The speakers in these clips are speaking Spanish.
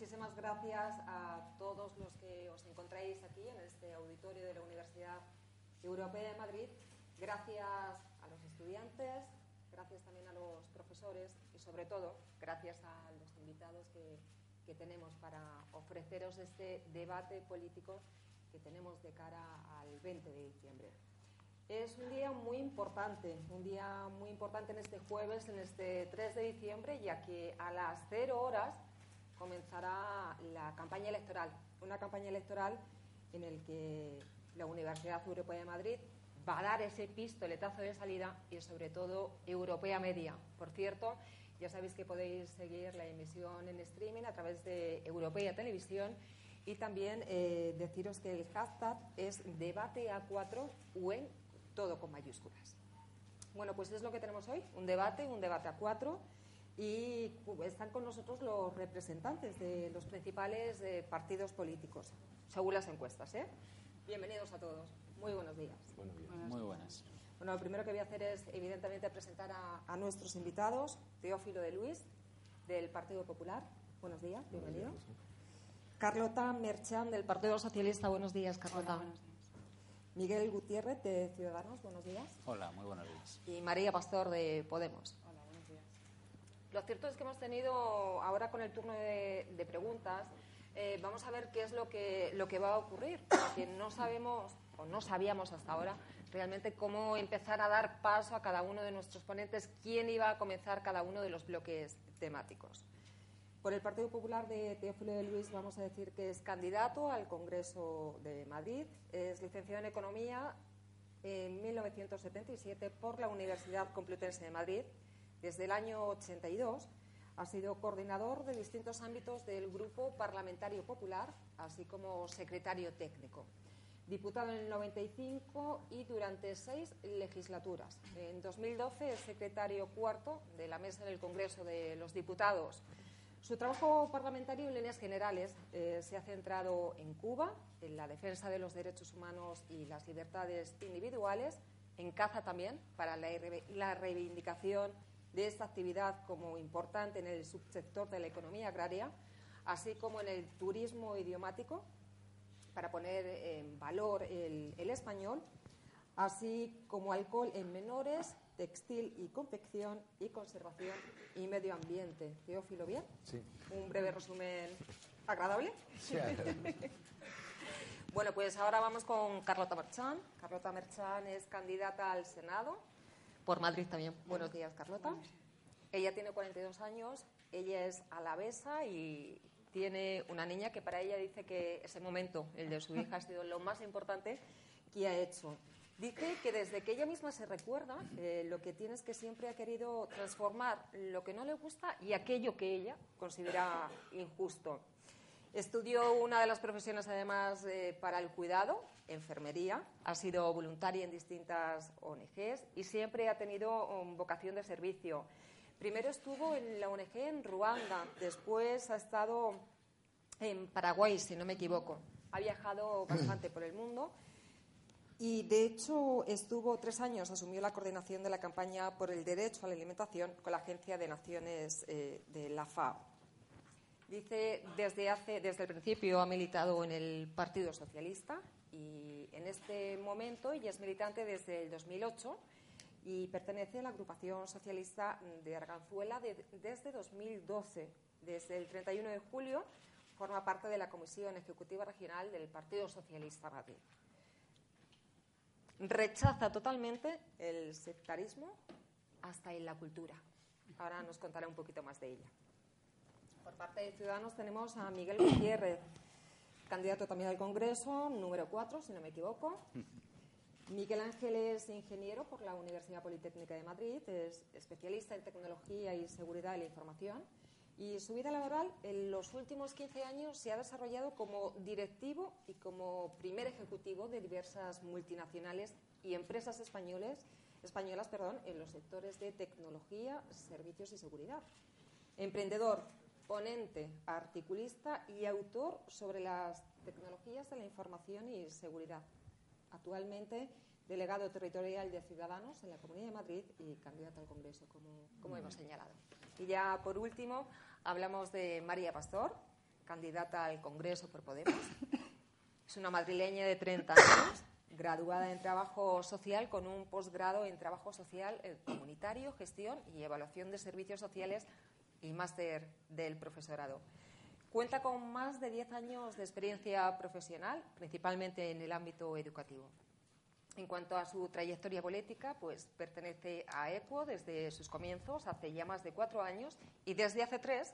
muchísimas gracias a todos los que os encontráis aquí en este auditorio de la Universidad Europea de Madrid. Gracias a los estudiantes, gracias también a los profesores y sobre todo gracias a los invitados que, que tenemos para ofreceros este debate político que tenemos de cara al 20 de diciembre. Es un día muy importante, un día muy importante en este jueves, en este 3 de diciembre, ya que a las 0 horas comenzará la campaña electoral, una campaña electoral en la que la Universidad Europea de Madrid va a dar ese pistoletazo de salida y sobre todo Europea Media. Por cierto, ya sabéis que podéis seguir la emisión en streaming a través de Europea Televisión y también eh, deciros que el hashtag es debate A4 UN todo con mayúsculas. Bueno, pues es lo que tenemos hoy, un debate, un debate a cuatro, y están con nosotros los representantes de los principales eh, partidos políticos, según las encuestas. ¿eh? Bienvenidos a todos. Muy buenos días. Buenos días. Muy buenas. Bueno, lo primero que voy a hacer es, evidentemente, presentar a, a nuestros invitados. Teófilo de Luis, del Partido Popular. Buenos días, bienvenido. Carlota Merchan, del Partido Socialista. Buenos días, Carlota. Hola, buenos días. Miguel Gutiérrez, de Ciudadanos. Buenos días. Hola, muy buenos días. Y María Pastor, de Podemos. Lo cierto es que hemos tenido, ahora con el turno de, de preguntas, eh, vamos a ver qué es lo que, lo que va a ocurrir, porque no sabemos, o no sabíamos hasta ahora, realmente cómo empezar a dar paso a cada uno de nuestros ponentes, quién iba a comenzar cada uno de los bloques temáticos. Por el Partido Popular de Teófilo de Luis vamos a decir que es candidato al Congreso de Madrid, es licenciado en Economía en 1977 por la Universidad Complutense de Madrid. Desde el año 82 ha sido coordinador de distintos ámbitos del Grupo Parlamentario Popular, así como secretario técnico. Diputado en el 95 y durante seis legislaturas. En 2012 es secretario cuarto de la mesa del Congreso de los Diputados. Su trabajo parlamentario, en líneas generales, eh, se ha centrado en Cuba, en la defensa de los derechos humanos y las libertades individuales, en caza también, para la, la reivindicación de esta actividad como importante en el subsector de la economía agraria, así como en el turismo idiomático, para poner en valor el, el español, así como alcohol en menores, textil y confección y conservación y medio ambiente. Teófilo, ¿bien? Sí. Un breve resumen agradable. Sí, Bueno, pues ahora vamos con Carlota Merchán. Carlota Merchán es candidata al Senado por Madrid también. Buenos días, Carlota. Ella tiene 42 años, ella es alavesa y tiene una niña que para ella dice que ese momento, el de su hija, ha sido lo más importante que ha hecho. Dice que desde que ella misma se recuerda, eh, lo que tiene es que siempre ha querido transformar lo que no le gusta y aquello que ella considera injusto. Estudió una de las profesiones, además, eh, para el cuidado, enfermería. Ha sido voluntaria en distintas ONGs y siempre ha tenido um, vocación de servicio. Primero estuvo en la ONG en Ruanda, después ha estado en Paraguay, si no me equivoco. Ha viajado bastante por el mundo y, de hecho, estuvo tres años, asumió la coordinación de la campaña por el derecho a la alimentación con la Agencia de Naciones eh, de la FAO. Dice, desde, hace, desde el principio ha militado en el Partido Socialista y en este momento ella es militante desde el 2008 y pertenece a la agrupación socialista de Arganzuela de- desde 2012. Desde el 31 de julio forma parte de la Comisión Ejecutiva Regional del Partido Socialista Madrid. Rechaza totalmente el sectarismo hasta en la cultura. Ahora nos contará un poquito más de ella. Por parte de Ciudadanos tenemos a Miguel Gutiérrez, candidato también al Congreso, número 4, si no me equivoco. Miguel Ángel es ingeniero por la Universidad Politécnica de Madrid, es especialista en tecnología y seguridad de la información y su vida laboral en los últimos 15 años se ha desarrollado como directivo y como primer ejecutivo de diversas multinacionales y empresas españoles, españolas perdón, en los sectores de tecnología, servicios y seguridad. Emprendedor, ponente, articulista y autor sobre las tecnologías de la información y seguridad. Actualmente delegado territorial de Ciudadanos en la Comunidad de Madrid y candidato al Congreso, como, como hemos señalado. Y ya por último hablamos de María Pastor, candidata al Congreso por Podemos. Es una madrileña de 30 años, graduada en trabajo social con un posgrado en trabajo social eh, comunitario, gestión y evaluación de servicios sociales y máster del profesorado. Cuenta con más de 10 años de experiencia profesional, principalmente en el ámbito educativo. En cuanto a su trayectoria política, pues pertenece a ECUO desde sus comienzos, hace ya más de cuatro años, y desde hace tres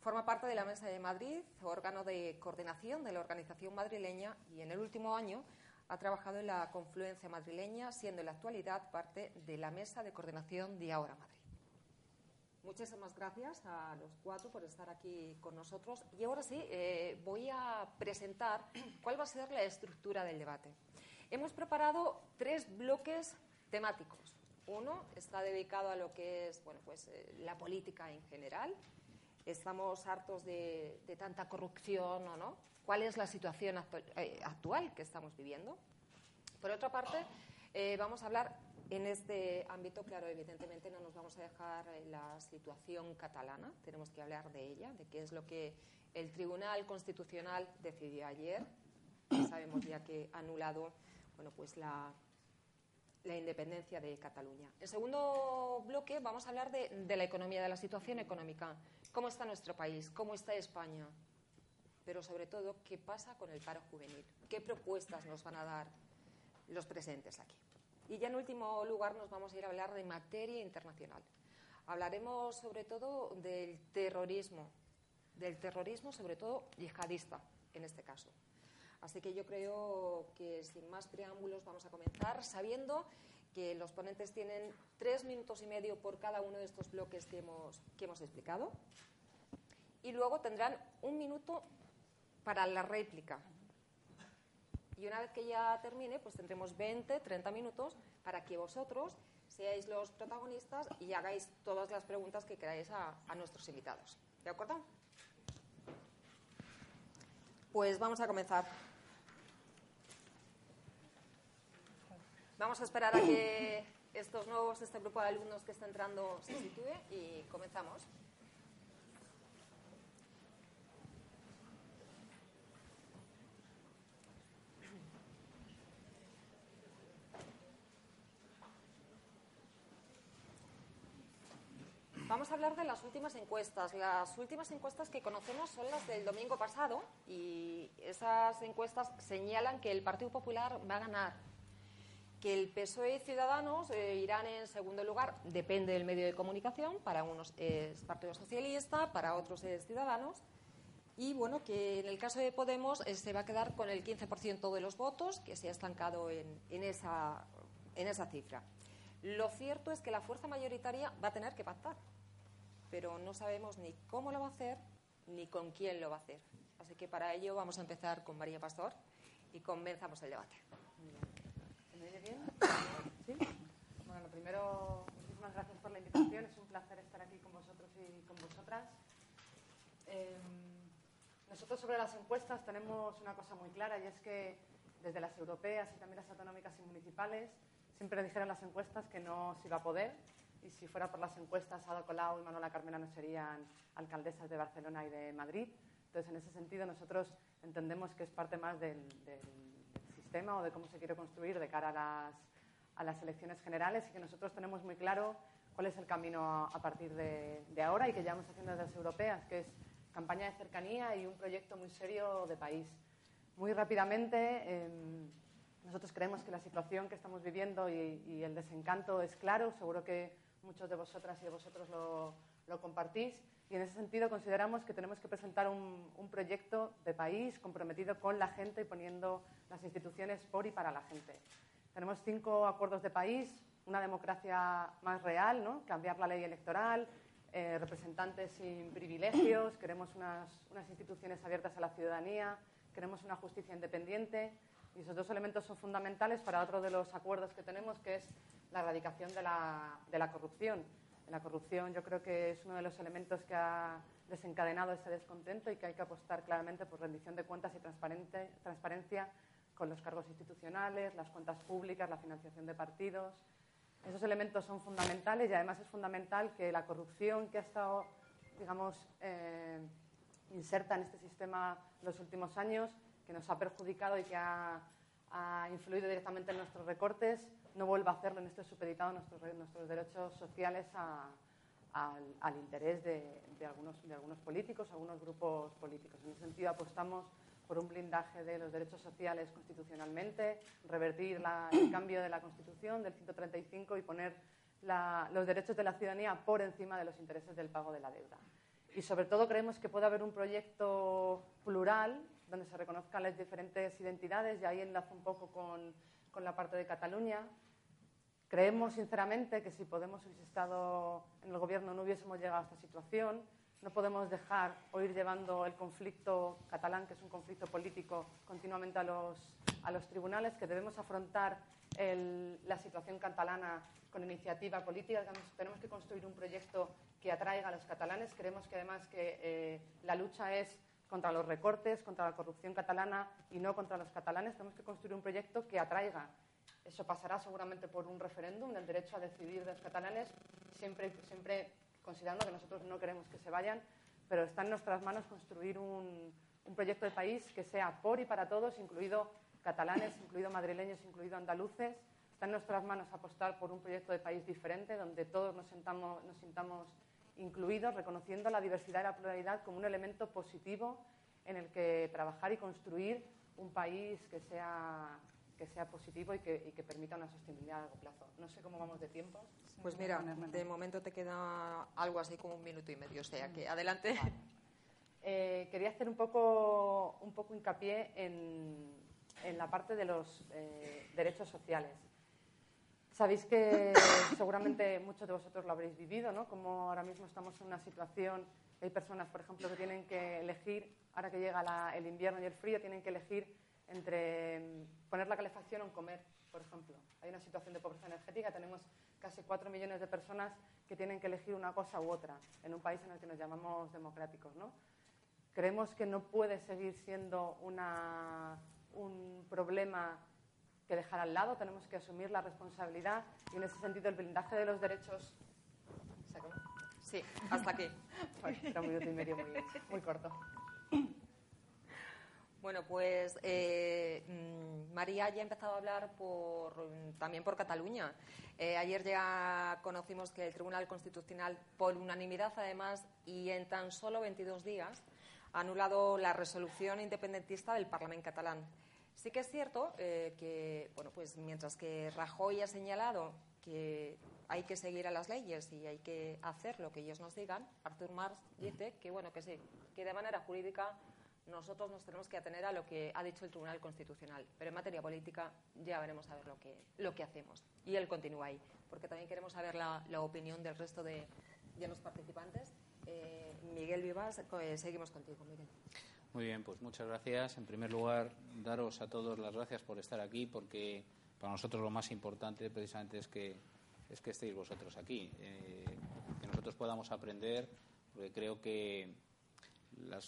forma parte de la Mesa de Madrid, órgano de coordinación de la organización madrileña, y en el último año ha trabajado en la confluencia madrileña, siendo en la actualidad parte de la Mesa de Coordinación de Ahora Madrid. Muchísimas gracias a los cuatro por estar aquí con nosotros. Y ahora sí, eh, voy a presentar cuál va a ser la estructura del debate. Hemos preparado tres bloques temáticos. Uno está dedicado a lo que es bueno, pues, eh, la política en general. Estamos hartos de, tanta corrupción o no. ¿Cuál es la situación eh, actual, que estamos viviendo? Por otra parte, eh, vamos a hablar en este ámbito, claro, evidentemente no nos vamos a dejar la situación catalana, tenemos que hablar de ella, de qué es lo que el Tribunal Constitucional decidió ayer. Sabemos ya que ha anulado bueno, pues la, independencia de Cataluña. En segundo bloque vamos a hablar de, la economía, de la situación económica. ¿Cómo está nuestro país? ¿Cómo está España? Pero sobre todo, ¿qué pasa con el paro juvenil? ¿Qué propuestas nos van a dar los presentes aquí? Y ya en último lugar nos vamos a ir a hablar de materia internacional. Hablaremos sobre todo del terrorismo, del terrorismo sobre todo yihadista en este caso. Así que yo creo que sin más preámbulos vamos a comenzar sabiendo que los ponentes tienen tres minutos y medio por cada uno de estos bloques que hemos, que hemos explicado. Y luego tendrán un minuto para la réplica. Y una vez que ya termine, pues tendremos 20, 30 minutos para que vosotros seáis los protagonistas y hagáis todas las preguntas que queráis a, nuestros invitados. ¿De acuerdo? Pues vamos a comenzar. Vamos a esperar a que estos nuevos, este grupo de alumnos que está entrando se sitúe y comenzamos. Vamos a hablar de las últimas encuestas. Las últimas encuestas que conocemos son las del domingo pasado y esas encuestas señalan que el Partido Popular va a ganar que el PSOE y Ciudadanos eh, irán en segundo lugar, depende del medio de comunicación, para unos es Partido Socialista, para otros es Ciudadanos, y bueno, que en el caso de Podemos eh, se va a quedar con el 15% de los votos, que se ha estancado en, esa, en esa cifra. Lo cierto es que la fuerza mayoritaria va a tener que pactar, pero no sabemos ni cómo lo va a hacer ni con quién lo va a hacer. Así que para ello vamos a empezar con María Pastor y comenzamos el debate bien? ¿Sí? Bueno, lo primero, muchísimas gracias por la invitación. Es un placer estar aquí con vosotros y con vosotras. Em, nosotros sobre las encuestas tenemos una cosa muy clara y es que desde las europeas y también las autonómicas y municipales siempre dijeron las encuestas que no se iba a poder y si fuera por las encuestas Ada Colau y Manuela Carmena no serían alcaldesas de Barcelona y de Madrid. Entonces, en ese sentido, nosotros entendemos que es parte más del o de cómo se quiere construir de cara a las, a las elecciones generales y que nosotros tenemos muy claro cuál es el camino a, partir de, ahora y que ya vamos haciendo desde las europeas, que es campaña de cercanía y un proyecto muy serio de país. Muy rápidamente, em, nosotros creemos que la situación que estamos viviendo y, el desencanto es claro, seguro que muchos de vosotras y de vosotros lo, compartís. Y en ese sentido consideramos que tenemos que presentar un, un, proyecto de país comprometido con la gente y poniendo las instituciones por y para la gente. Tenemos cinco acuerdos de país, una democracia más real, ¿no? cambiar la ley electoral, eh, representantes sin privilegios, queremos unas, unas, instituciones abiertas a la ciudadanía, queremos una justicia independiente. Y esos dos elementos son fundamentales para otro de los acuerdos que tenemos, que es la erradicación de la, de la corrupción. La corrupción yo creo que es uno de los elementos que ha desencadenado ese descontento y que hay que apostar claramente por rendición de cuentas y transparencia con los cargos institucionales, las cuentas públicas, la financiación de partidos. Esos elementos son fundamentales y además es fundamental que la corrupción que ha estado, digamos, eh, inserta en este sistema los últimos años, que nos ha perjudicado y que ha, influido directamente en nuestros recortes, no vuelva a hacerlo en este supeditado nuestros, nuestros derechos sociales al, interés de, algunos, de algunos políticos, algunos grupos políticos. En ese sentido, apostamos por un blindaje de los derechos sociales constitucionalmente, revertir el cambio de la Constitución del 135 y poner los derechos de la ciudadanía por encima de los intereses del pago de la deuda. Y sobre todo creemos que puede haber un proyecto plural donde se reconozcan las diferentes identidades y ahí enlazo un poco con, con la parte de Cataluña. Creemos sinceramente que si Podemos hubiese estado en el gobierno no hubiésemos llegado a esta situación no podemos dejar o ir llevando el conflicto catalán, que es un conflicto político, continuamente a los, a los tribunales, que debemos afrontar la situación catalana con iniciativa política. Tenemos que construir un proyecto que atraiga a los catalanes. Creemos que además que eh, la lucha es contra los recortes, contra la corrupción catalana y no contra los catalanes. Tenemos que construir un proyecto que atraiga. Eso pasará seguramente por un referéndum del derecho a decidir de los catalanes, siempre, siempre considerando que nosotros no queremos que se vayan, pero está en nuestras manos construir un, proyecto de país que sea por y para todos, incluido catalanes, incluido madrileños, incluido andaluces. Está en nuestras manos apostar por un proyecto de país diferente, donde todos nos, sentamos, nos sintamos incluidos, reconociendo la diversidad y la pluralidad como un elemento positivo en el que trabajar y construir un país que sea que sea positivo y que, permita una sostenibilidad a largo plazo. No sé cómo vamos de tiempo. Pues mira, de momento te queda algo así como un minuto y medio, o sea que adelante. Eh, quería hacer un poco, un poco hincapié en, en la parte de los eh, derechos sociales. Sabéis que seguramente muchos de vosotros lo habréis vivido, ¿no? Como ahora mismo estamos en una situación, hay personas, por ejemplo, que tienen que elegir, ahora que llega el invierno y el frío, tienen que elegir entre mm, poner la calefacción o comer, por ejemplo. Hay una situación de pobreza energética, tenemos casi cuatro millones de personas que tienen que elegir una cosa u otra en un país en el que nos llamamos democráticos. ¿no? Creemos que no puede seguir siendo una, un problema que dejar al lado, tenemos que asumir la responsabilidad y en ese sentido el blindaje de los derechos. ¿Se acabó? Sí, hasta aquí. era un minuto y medio muy, muy corto. Bueno, pues eh, mm, María ya ha empezado a hablar también por Cataluña. Eh, ayer ya conocimos que el Tribunal Constitucional, por unanimidad además, y en tan solo 22 días, ha anulado la resolución independentista del Parlamento catalán. Sí que es cierto eh, que, bueno, pues mientras que Rajoy ha señalado que hay que seguir a las leyes y hay que hacer lo que ellos nos digan, Artur Mas dice que, bueno, que sí, que de manera jurídica nosotros nos tenemos que atener a lo que ha dicho el Tribunal Constitucional. Pero en materia política ya veremos a ver lo que, lo que hacemos. Y él continúa ahí, porque también queremos saber la, opinión del resto de, los participantes. Eh, Miguel Vivas, eh, seguimos contigo, Miguel. Muy bien, pues muchas gracias. En primer lugar, daros a todos las gracias por estar aquí, porque para nosotros lo más importante precisamente es que, es que estéis vosotros aquí, eh, que nosotros podamos aprender, porque creo que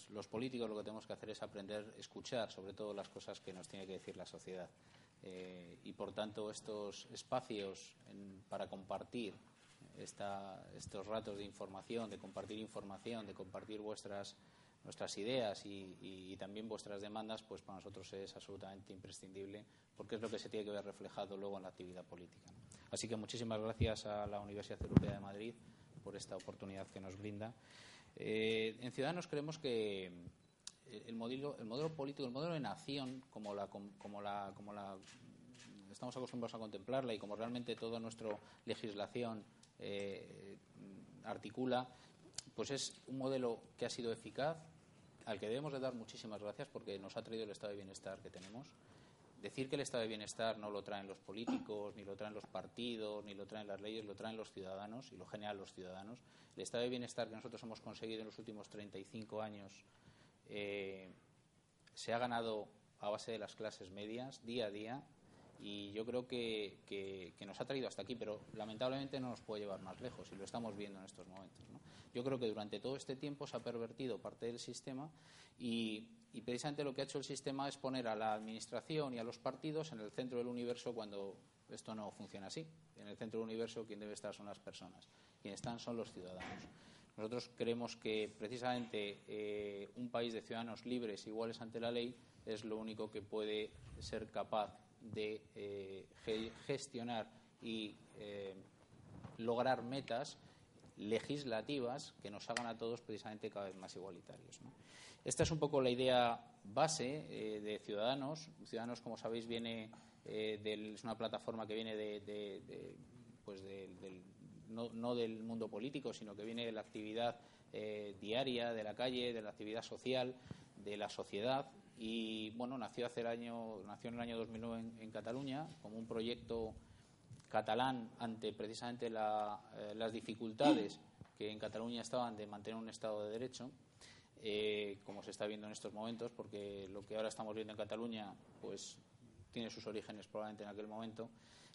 los políticos lo que tenemos que hacer es aprender a escuchar sobre todo las cosas que nos tiene que decir la sociedad. Eh, y por tanto estos espacios para compartir estos ratos de información, de compartir información, de compartir vuestras nuestras ideas y, también vuestras demandas, pues para nosotros es absolutamente imprescindible porque es lo que se tiene que ver reflejado luego en la actividad política. Así que muchísimas gracias a la Universidad Europea de Madrid por esta oportunidad que nos brinda. Eh, en Ciudadanos creemos que el modelo, el modelo político, el modelo de nación, como la, como la, como la estamos acostumbrados a contemplarla y como realmente toda nuestra legislación eh, articula, pues es un modelo que ha sido eficaz, al que debemos de dar muchísimas gracias porque nos ha traído el estado de bienestar que tenemos decir que el estado de bienestar no lo traen los políticos, ni lo traen los partidos, ni lo traen las leyes, lo traen los ciudadanos y lo generan los ciudadanos. El estado de bienestar que nosotros hemos conseguido en los últimos 35 años eh, se ha ganado a base de las clases medias, día a día, y yo creo que, nos ha traído hasta aquí, pero lamentablemente no nos puede llevar más lejos y lo estamos viendo en estos momentos. Yo creo que durante todo este tiempo se ha pervertido parte del sistema y y precisamente lo que ha hecho el sistema es poner a la administración y a los partidos en el centro del universo cuando esto no funciona así. En el centro del universo quien debe estar son las personas, quienes están son los ciudadanos. Nosotros creemos que precisamente eh, un país de ciudadanos libres, iguales ante la ley, es lo único que puede ser capaz de eh, gestionar y eh, lograr metas legislativas que nos hagan a todos precisamente cada vez más igualitarios. Esta es un poco la idea base eh, de Ciudadanos. Ciudadanos, como sabéis, viene es una plataforma que viene de, pues del, no, del mundo político, sino que viene de la actividad diaria, de la calle, de la actividad social, de la sociedad y bueno, nació hace el año, nació en el año 2009 en, Cataluña como un proyecto catalán ante precisamente eh, las dificultades que en Cataluña estaban de mantener un Estado de Derecho, eh, como se está viendo en estos momentos, porque lo que ahora estamos viendo en Cataluña, pues tiene sus orígenes probablemente en aquel momento.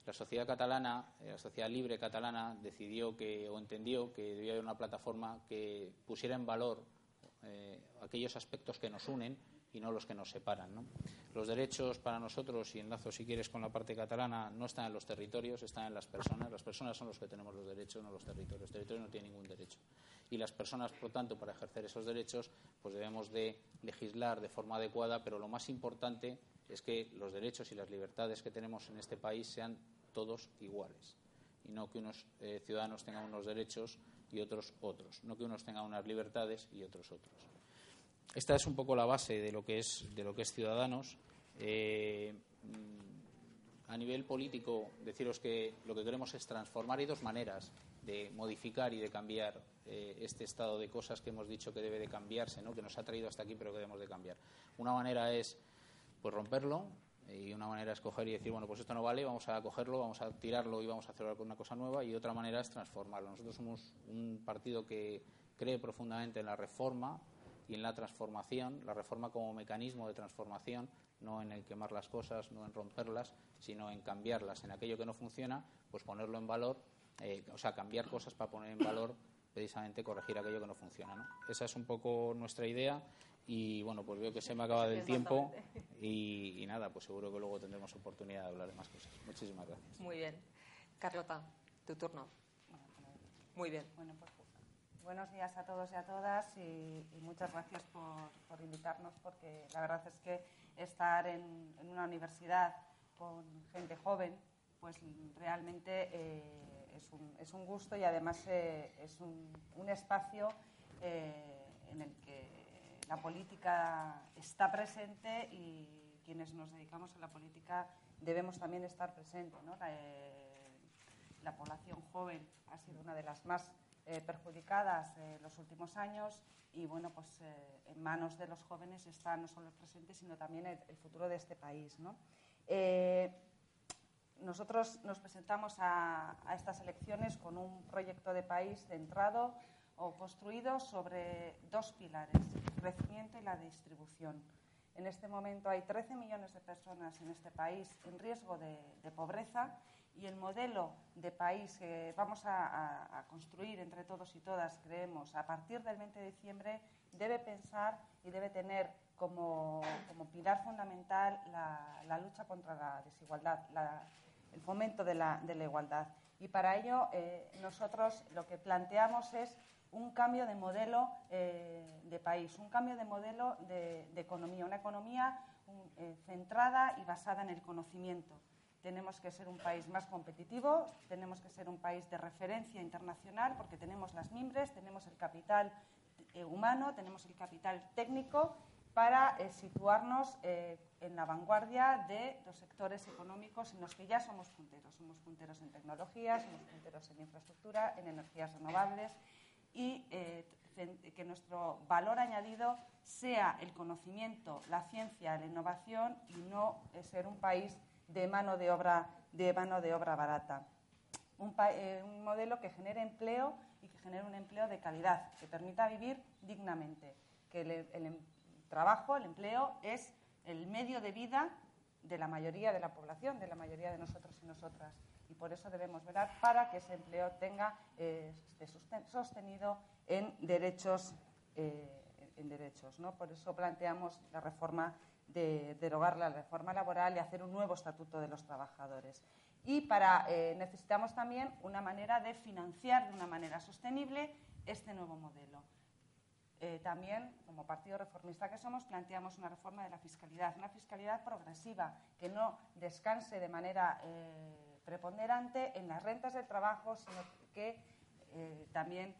La sociedad catalana, eh, la sociedad libre catalana, decidió que o entendió que debía haber una plataforma que pusiera en valor aquellos aspectos que nos unen y no los que nos separan. Los derechos para nosotros, y enlazo si quieres con la parte catalana, no están en los territorios, están en las personas. Las personas son los que tenemos los derechos, no los territorios. Los territorios no tienen ningún derecho. Y las personas, por tanto, para ejercer esos derechos, pues debemos de legislar de forma adecuada, pero lo más importante es que los derechos y las libertades que tenemos en este país sean todos iguales y no que unos eh, ciudadanos tengan unos derechos y otros otros, no que unos tengan unas libertades y otros otros. Esta es un poco la base de lo que es, de lo que es Ciudadanos. Eh, mm, a nivel político, deciros que lo que queremos es transformar. Hay dos maneras de modificar y de cambiar eh, este estado de cosas que hemos dicho que debe de cambiarse, ¿no? que nos ha traído hasta aquí, pero que debemos de cambiar. Una manera es pues romperlo y una manera es coger y decir, bueno, pues esto no vale, vamos a cogerlo, vamos a tirarlo y vamos a hacerlo con una cosa nueva. Y otra manera es transformarlo. Nosotros somos un partido que cree profundamente en la reforma y en la transformación, la reforma como mecanismo de transformación, no en el quemar las cosas, no en romperlas, sino en cambiarlas. En aquello que no funciona, pues ponerlo en valor, eh, o sea, cambiar cosas para poner en valor precisamente corregir aquello que no funciona. ¿no? Esa es un poco nuestra idea y bueno, pues veo que se me acaba del tiempo y, y, nada, pues seguro que luego tendremos oportunidad de hablar de más cosas. Muchísimas gracias. Muy bien. Carlota, tu turno. Muy bien. Bueno, pues Buenos días a todos y a todas y, muchas gracias por, invitarnos porque la verdad es que estar en, una universidad con gente joven pues realmente eh, es, un, gusto y además eh, es un, espacio eh, en el que la política está presente y quienes nos dedicamos a la política debemos también estar presentes. la población joven ha sido una de las más eh, perjudicadas en los últimos años y bueno, pues eh, en manos de los jóvenes está no solo el presente, sino también el, futuro de este país. Eh, nosotros nos presentamos a, estas elecciones con un proyecto de país centrado o construido sobre dos pilares, el crecimiento y la distribución. En este momento hay 13 millones de personas en este país en riesgo de pobreza y el modelo de país que vamos a, construir entre todos y todas, creemos, a partir del 20 de diciembre, debe pensar y debe tener como, pilar fundamental la, lucha contra la desigualdad, el fomento de la, igualdad. Y para ello eh, nosotros lo que planteamos es un cambio de modelo eh, de país, un cambio de modelo de, economía, una economía eh, centrada y basada en el conocimiento tenemos que ser un país más competitivo, tenemos que ser un país de referencia internacional porque tenemos las mimbres, tenemos el capital humano, tenemos el capital técnico para eh, situarnos eh, en la vanguardia de los sectores económicos en los que ya somos punteros. Somos punteros en tecnología, somos punteros en infraestructura, en energías renovables y que nuestro valor añadido sea el conocimiento, la ciencia, la innovación y no ser un país de mano de obra, de mano de obra barata. Eh, un, modelo que genere empleo y que genere un empleo de calidad, que permita vivir dignamente, que em, trabajo, el empleo, es el medio de vida de la mayoría de la población, de la mayoría de nosotros y nosotras. Y por eso debemos velar para que ese empleo tenga, eh, sostenido en derechos. Eh, en derechos ¿no? Por eso planteamos la reforma de derogar la reforma laboral y hacer un nuevo estatuto de los trabajadores. Y para, eh, necesitamos también una manera de financiar de una manera sostenible este nuevo modelo. Eh, también, como partido reformista que somos, planteamos una reforma de la fiscalidad, una fiscalidad progresiva que no descanse de manera eh, preponderante en las rentas del trabajo, sino que eh, también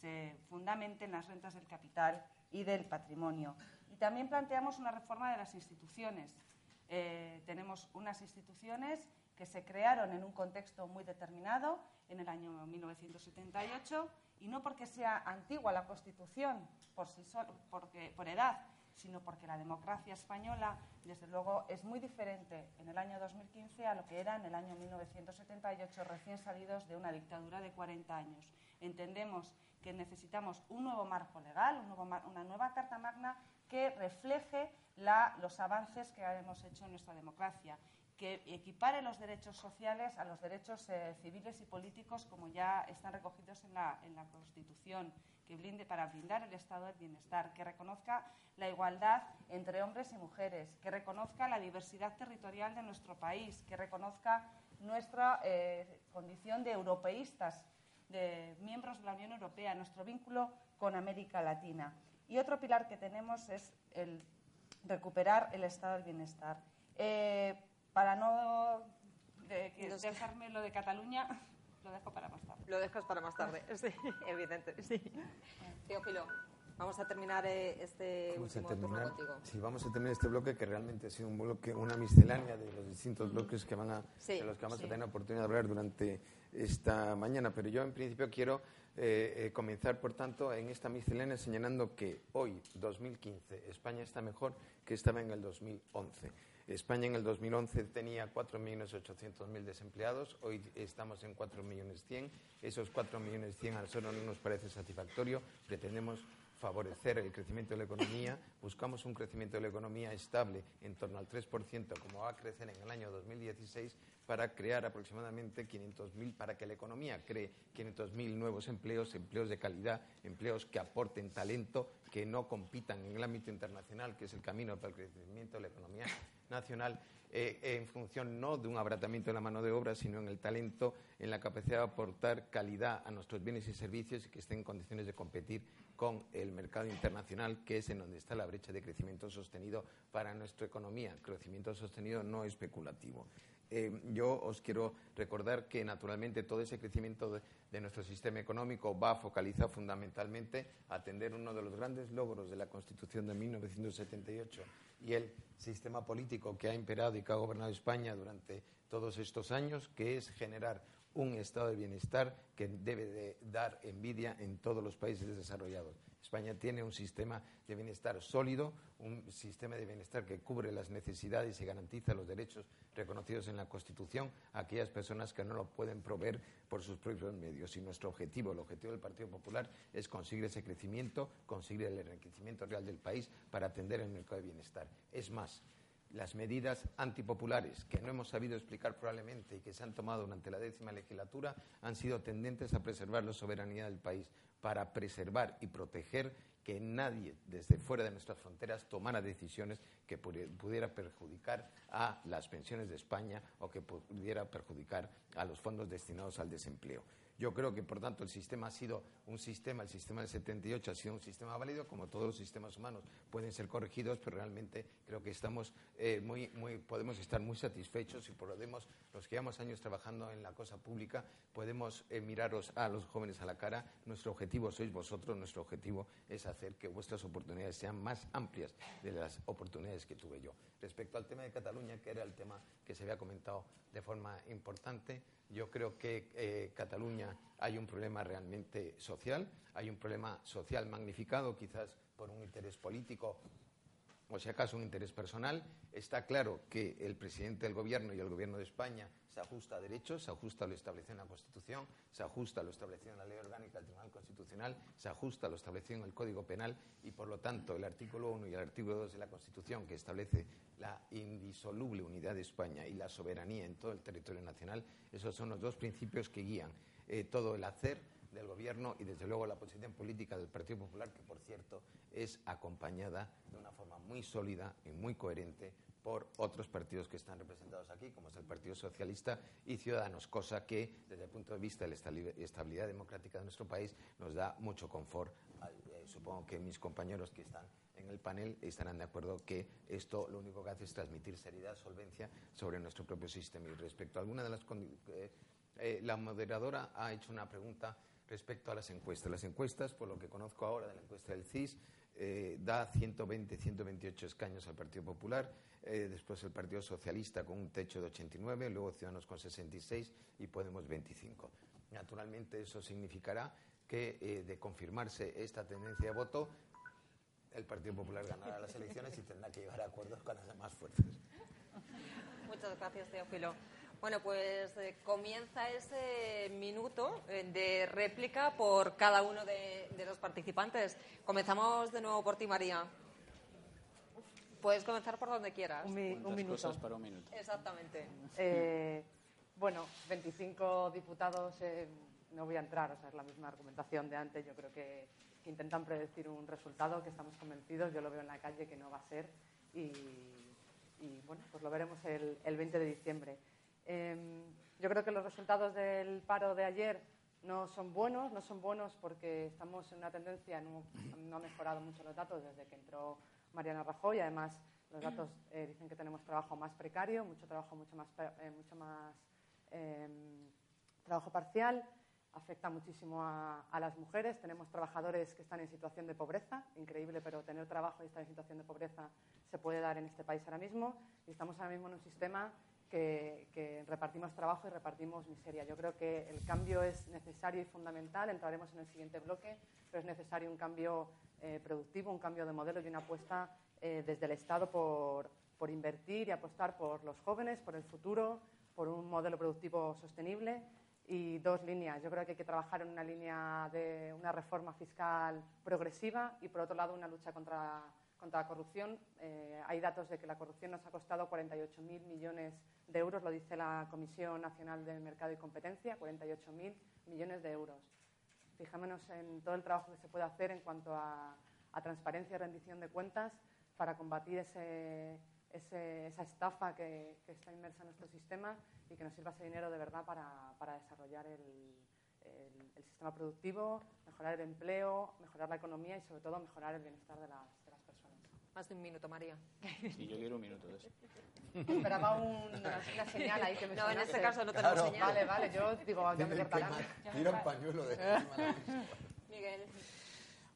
se fundamente en las rentas del capital y del patrimonio. Y también planteamos una reforma de las instituciones. tenemos unas instituciones que se crearon en un contexto muy determinado en el año 1978 y no porque sea antigua la Constitución por, sí porque, por edad, sino porque la democracia española, desde luego, es muy diferente en el año 2015 a lo que era en el año 1978, recién salidos de una dictadura de 40 años. Entendemos que necesitamos un nuevo marco legal, una nueva Carta Magna que refleje los avances que hemos hecho en nuestra democracia que equipare los derechos sociales a los derechos eh, civiles y políticos como ya están recogidos en la, en la Constitución, que blinde para blindar el estado del bienestar, que reconozca la igualdad entre hombres y mujeres, que reconozca la diversidad territorial de nuestro país, que reconozca nuestra eh, condición de europeístas, de miembros de la Unión Europea, nuestro vínculo con América Latina. Y otro pilar que tenemos es el recuperar el estado del bienestar. Eh, para no dejarme lo de Cataluña, lo dejo para más tarde. Lo dejas para más tarde, sí, evidente, sí. Teófilo, vamos a terminar eh, este último turno contigo. Sí, vamos a terminar este bloque que realmente ha sido un bloque, una miscelánea de los distintos bloques que van a, de los que vamos a tener la oportunidad de hablar durante esta mañana. Pero yo, en principio, quiero eh, eh, comenzar, por tanto, en esta miscelánea señalando que hoy, 2015, España está mejor que estaba en el 2011. España en el 2011 tenía 4.800.000 desempleados, hoy estamos en 4.100.000. Esos 4.100.000 a nosotros no nos parece satisfactorio. Pretendemos favorecer el crecimiento de la economía, buscamos un crecimiento de la economía estable en torno al 3%, como va a crecer en el año 2016, para crear aproximadamente 500.000, para que la economía cree 500.000 nuevos empleos, empleos de calidad, empleos que aporten talento, que no compitan en el ámbito internacional, que es el camino para el crecimiento de la economía nacional eh, en función no de un abaratamiento de la mano de obra, sino en el talento, en la capacidad de aportar calidad a nuestros bienes y servicios y que estén en condiciones de competir con el mercado internacional, que es en donde está la brecha de crecimiento sostenido para nuestra economía. Crecimiento sostenido no especulativo. Eh, yo os quiero recordar que, naturalmente, todo ese crecimiento de, nuestro sistema económico va focalizado fundamentalmente a atender uno de los grandes logros de la Constitución de 1978 y el sistema político que ha imperado y que ha gobernado España durante todos estos años, que es generar un estado de bienestar que debe de dar envidia en todos los países desarrollados. España tiene un sistema de bienestar sólido, un sistema de bienestar que cubre las necesidades y garantiza los derechos reconocidos en la Constitución a aquellas personas que no lo pueden proveer por sus propios medios. Y nuestro objetivo, el objetivo del Partido Popular, es conseguir ese crecimiento, conseguir el enriquecimiento real del país para atender el mercado de bienestar. Es más, las medidas antipopulares que no hemos sabido explicar probablemente y que se han tomado durante la décima legislatura han sido tendentes a preservar la soberanía del país, para preservar y proteger que nadie desde fuera de nuestras fronteras tomara decisiones que pudiera perjudicar a las pensiones de España o que pudiera perjudicar a los fondos destinados al desempleo. Yo creo que, por tanto, el sistema ha sido un sistema, el sistema del 78 ha sido un sistema válido, como todos los sistemas humanos pueden ser corregidos, pero realmente creo que estamos eh, muy, muy, podemos estar muy satisfechos y podemos, los que llevamos años trabajando en la cosa pública, podemos eh, miraros a los jóvenes a la cara. Nuestro objetivo sois vosotros, nuestro objetivo es hacer que vuestras oportunidades sean más amplias de las oportunidades que tuve yo. Respecto al tema de Cataluña, que era el tema que se había comentado de forma importante, yo creo que eh, Cataluña hay un problema realmente social, hay un problema social magnificado quizás por un interés político o si acaso un interés personal. Está claro que el presidente del Gobierno y el Gobierno de España se ajusta a derechos, se ajusta a lo establecido en la Constitución, se ajusta a lo establecido en la Ley Orgánica del Tribunal Constitucional, se ajusta a lo establecido en el Código Penal y, por lo tanto, el artículo 1 y el artículo 2 de la Constitución, que establece la indisoluble unidad de España y la soberanía en todo el territorio nacional, esos son los dos principios que guían eh, todo el hacer del Gobierno y, desde luego, la posición política del Partido Popular, que, por cierto, es acompañada de una forma muy sólida y muy coherente por otros partidos que están representados aquí, como es el Partido Socialista y Ciudadanos, cosa que, desde el punto de vista de la estabilidad democrática de nuestro país, nos da mucho confort. Eh, supongo que mis compañeros que están en el panel estarán de acuerdo que esto lo único que hace es transmitir seriedad, solvencia sobre nuestro propio sistema. Y respecto a alguna de las eh, eh, la moderadora ha hecho una pregunta respecto a las encuestas. Las encuestas, por lo que conozco ahora de la encuesta del CIS, eh, da 120, 128 escaños al Partido Popular, después el Partido Socialista con un techo de 89, luego Ciudadanos con 66 y Podemos 25. Naturalmente, eso significará que, de confirmarse esta tendencia de voto, el Partido Popular ganará las elecciones y tendrá que llegar a acuerdos con las demás fuerzas. Muchas gracias, Teófilo. Bueno, pues eh, comienza ese minuto eh, de réplica por cada uno de, los participantes. Comenzamos de nuevo por ti, María. Puedes comenzar por donde quieras. Un, minuto. para un minuto. Exactamente. Eh, bueno, 25 diputados, no voy a entrar, o sea, es la misma argumentación de antes. Yo creo que que intentan predecir un resultado que estamos convencidos, yo lo veo en la calle que no va a ser y, bueno, pues lo veremos el, 20 de diciembre. Em, yo creo que los resultados del paro de ayer no son buenos, no son buenos porque estamos en una tendencia, no, no han mejorado mucho los datos desde que entró Mariana Rajoy, además los datos eh, dicen que tenemos trabajo más precario, mucho trabajo, mucho más, eh, mucho más em, trabajo parcial afecta muchísimo a, las mujeres. Tenemos trabajadores que están en situación de pobreza, increíble, pero tener trabajo y estar en situación de pobreza se puede dar en este país ahora mismo. Y estamos ahora mismo en un sistema que, repartimos trabajo y repartimos miseria. Yo creo que el cambio es necesario y fundamental. Entraremos en el siguiente bloque, pero es necesario un cambio eh, productivo, un cambio de modelo y una apuesta eh, desde el Estado por, por invertir y apostar por los jóvenes, por el futuro, por un modelo productivo sostenible y dos líneas. Yo creo que hay que trabajar en una línea de una reforma fiscal progresiva y, por otro lado, una lucha contra, contra la corrupción. Eh, hay datos de que la corrupción nos ha costado 48.000 millones de euros, lo dice la Comisión Nacional del Mercado y Competencia, 48.000 millones de euros. Fijémonos en todo el trabajo que se puede hacer en cuanto a, a transparencia y rendición de cuentas para combatir ese, esa estafa que, está inmersa en nuestro sistema y que nos sirva ese dinero de verdad para, desarrollar el, sistema productivo, mejorar el empleo, mejorar la economía y sobre todo mejorar el bienestar de las. Más de un minuto, María. Sí, yo quiero un minuto de eso. Esperaba una, señal ahí que me No, en este caso no tenemos señal. Vale, vale, yo digo, ya me cortarán. Tira un pañuelo de Miguel.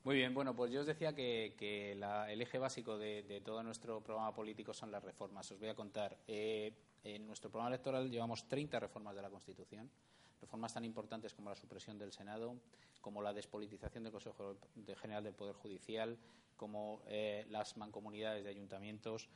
Muy bien, bueno, pues yo os decía que, el eje básico de, todo nuestro programa político son las reformas. Os voy a contar. Eh, en nuestro programa electoral llevamos 30 reformas de la Constitución, reformas tan importantes como la supresión del Senado, como la despolitización del Consejo General del Poder Judicial, como eh, las mancomunidades de ayuntamientos.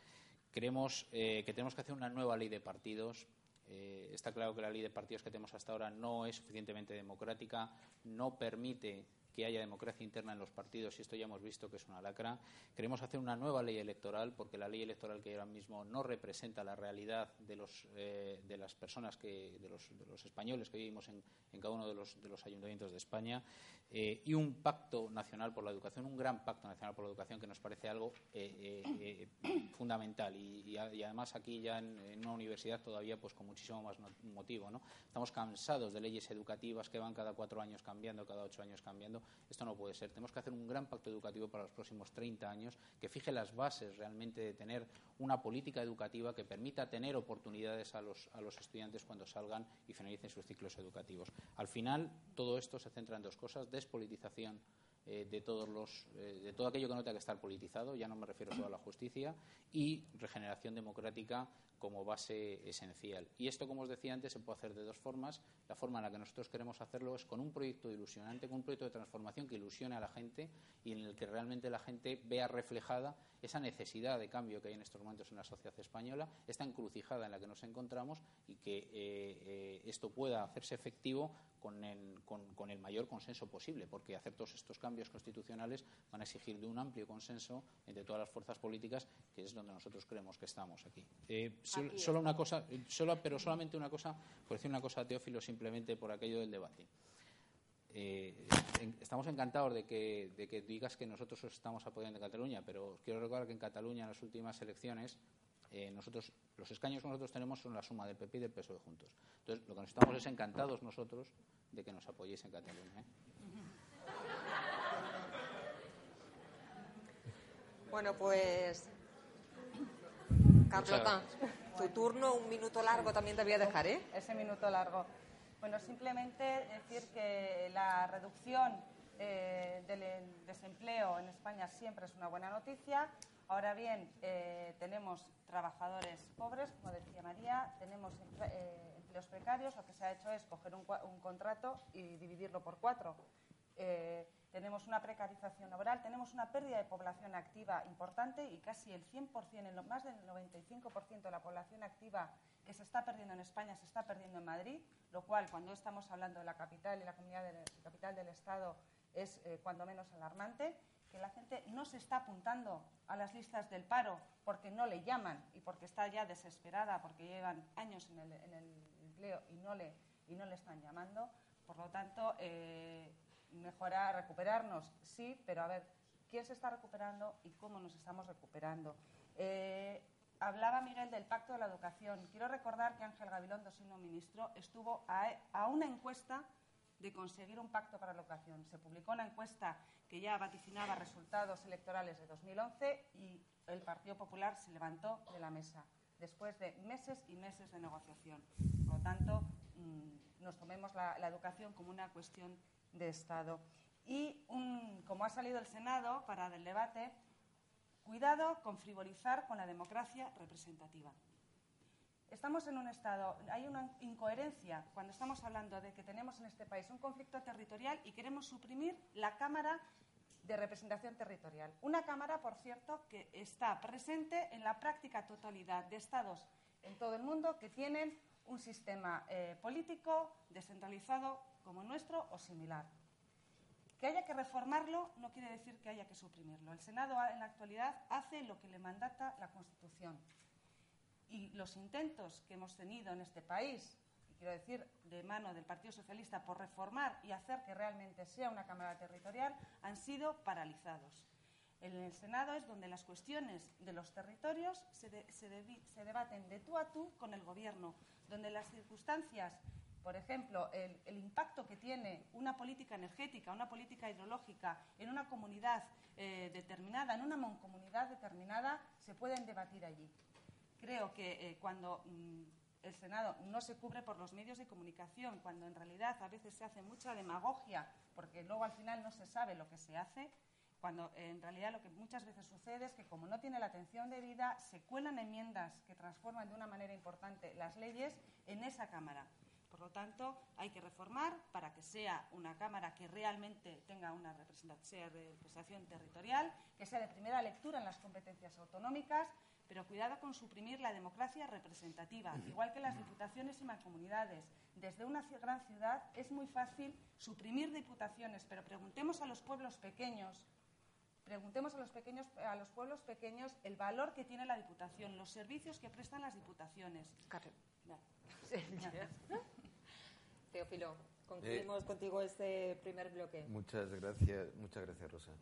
Creemos eh, que tenemos que hacer una nueva ley de partidos. está claro que la ley de partidos que tenemos hasta ahora no es suficientemente democrática, no permite que haya democracia interna en los partidos, y esto ya hemos visto que es una lacra. Queremos hacer una nueva ley electoral, porque la ley electoral que ahora mismo no representa la realidad de, los, eh, de las personas, que, de, los, de los españoles que vivimos en, en cada uno de los, de los ayuntamientos de España. Eh, y un pacto nacional por la educación, un gran pacto nacional por la educación que nos parece algo eh, fundamental. Y, además aquí ya en, una universidad todavía pues con muchísimo más motivo. ¿no? Estamos cansados de leyes educativas que van cada cuatro años cambiando, cada ocho años cambiando esto no puede ser. Tenemos que hacer un gran pacto educativo para los próximos 30 años que fije las bases realmente de tener una política educativa que permita tener oportunidades a los, a los estudiantes cuando salgan y finalicen sus ciclos educativos. Al final, todo esto se centra en dos cosas: despolitización eh, de, todos los, eh, de todo aquello que no tenga que estar politizado, ya no me refiero solo a la justicia, y regeneración democrática como base esencial. Y esto, como os decía antes, se puede hacer de dos formas. La forma en la que nosotros queremos hacerlo es con un proyecto ilusionante, con un proyecto de transformación que ilusione a la gente y en el que realmente la gente vea reflejada esa necesidad de cambio que hay en estos momentos en la sociedad española, esta encrucijada en la que nos encontramos y que eh, eh, esto pueda hacerse efectivo con el, mayor consenso posible, porque hacer todos estos cambios constitucionales van a exigir de un amplio consenso entre todas las fuerzas políticas, que es donde nosotros creemos que estamos aquí. Eh, solo una cosa, solo, pero solamente una cosa, por decir una cosa a Teófilo, simplemente por aquello del debate. eh, estamos encantados de que, de que digas que nosotros estamos apoyando en Cataluña, pero quiero recordar que en Cataluña en las últimas elecciones eh, nosotros los escaños que nosotros tenemos son la suma del PP y del PSOE juntos. Entonces, lo que nos estamos es encantados nosotros de que nos apoyéis en Cataluña. ¿eh? Bueno, pues Carlota, tu turno, un minuto largo también te voy a dejar, ¿eh? Ese minuto largo. Bueno, simplemente decir que la reducción eh, del desempleo en España siempre es una buena noticia. Ahora bien, eh, tenemos trabajadores pobres, como decía María, tenemos eh, empleos precarios. Lo que se ha hecho es coger un, contrato y dividirlo por cuatro. Tenemos una precarización laboral, tenemos una pérdida de población activa importante y casi el 100%, el, más del 95% de la población activa que se está perdiendo en España se está perdiendo en Madrid, lo cual cuando estamos hablando de la capital y la comunidad de, capital del Estado es eh, cuando menos alarmante, que la gente no se está apuntando a las listas del paro porque no le llaman y porque está ya desesperada, porque llevan años en el, empleo y no, le, y no le están llamando. Por lo tanto, eh, mejorar, recuperarnos, sí, pero a ver, ¿quién se está recuperando y cómo nos estamos recuperando? Eh, hablaba Miguel del Pacto de la Educación. Quiero recordar que Ángel Gabilondo, siendo ministro, estuvo a, una encuesta de conseguir un pacto para la educación. Se publicó una encuesta que ya vaticinaba resultados electorales de 2011 y el Partido Popular se levantó de la mesa después de meses y meses de negociación. Por lo tanto, mm, nos tomemos la, educación como una cuestión de Estado. Y como ha salido el Senado para el debate, Cuidado con frivolizar con la democracia representativa. Estamos en un estado, hay una incoherencia cuando estamos hablando de que tenemos en este país un conflicto territorial y queremos suprimir la Cámara de Representación Territorial. Una Cámara, por cierto, que está presente en la práctica totalidad de estados en todo el mundo que tienen un sistema eh, político descentralizado como nuestro o similar. Que haya que reformarlo no quiere decir que haya que suprimirlo. El Senado en la actualidad hace lo que le mandata la Constitución. Y los intentos que hemos tenido en este país, y quiero decir de mano del Partido Socialista, por reformar y hacer que realmente sea una Cámara Territorial, han sido paralizados. En el Senado es donde las cuestiones de los territorios se, se debaten de tú a tú con el Gobierno, donde las circunstancias por ejemplo, el, impacto que tiene una política energética, una política hidrológica en una comunidad eh, determinada, en una comunidad determinada, se pueden debatir allí. Creo que eh, cuando mm, el Senado no se cubre por los medios de comunicación, cuando en realidad a veces se hace mucha demagogia, porque luego al final no se sabe lo que se hace, cuando en realidad lo que muchas veces sucede es que como no tiene la atención debida, se cuelan enmiendas que transforman de una manera importante las leyes en esa Cámara. Por lo tanto, hay que reformar para que sea una Cámara que realmente tenga una representación territorial, que sea de primera lectura en las competencias autonómicas, pero cuidado con suprimir la democracia representativa, igual que las diputaciones y mancomunidades. Desde una gran ciudad es muy fácil suprimir diputaciones, pero preguntemos a los pueblos pequeños, preguntemos a los, pequeños, a los pueblos pequeños el valor que tiene la diputación, los servicios que prestan las diputaciones. Teófilo, concluimos eh, contigo este primer bloque. Muchas gracias, muchas gracias, Rosa.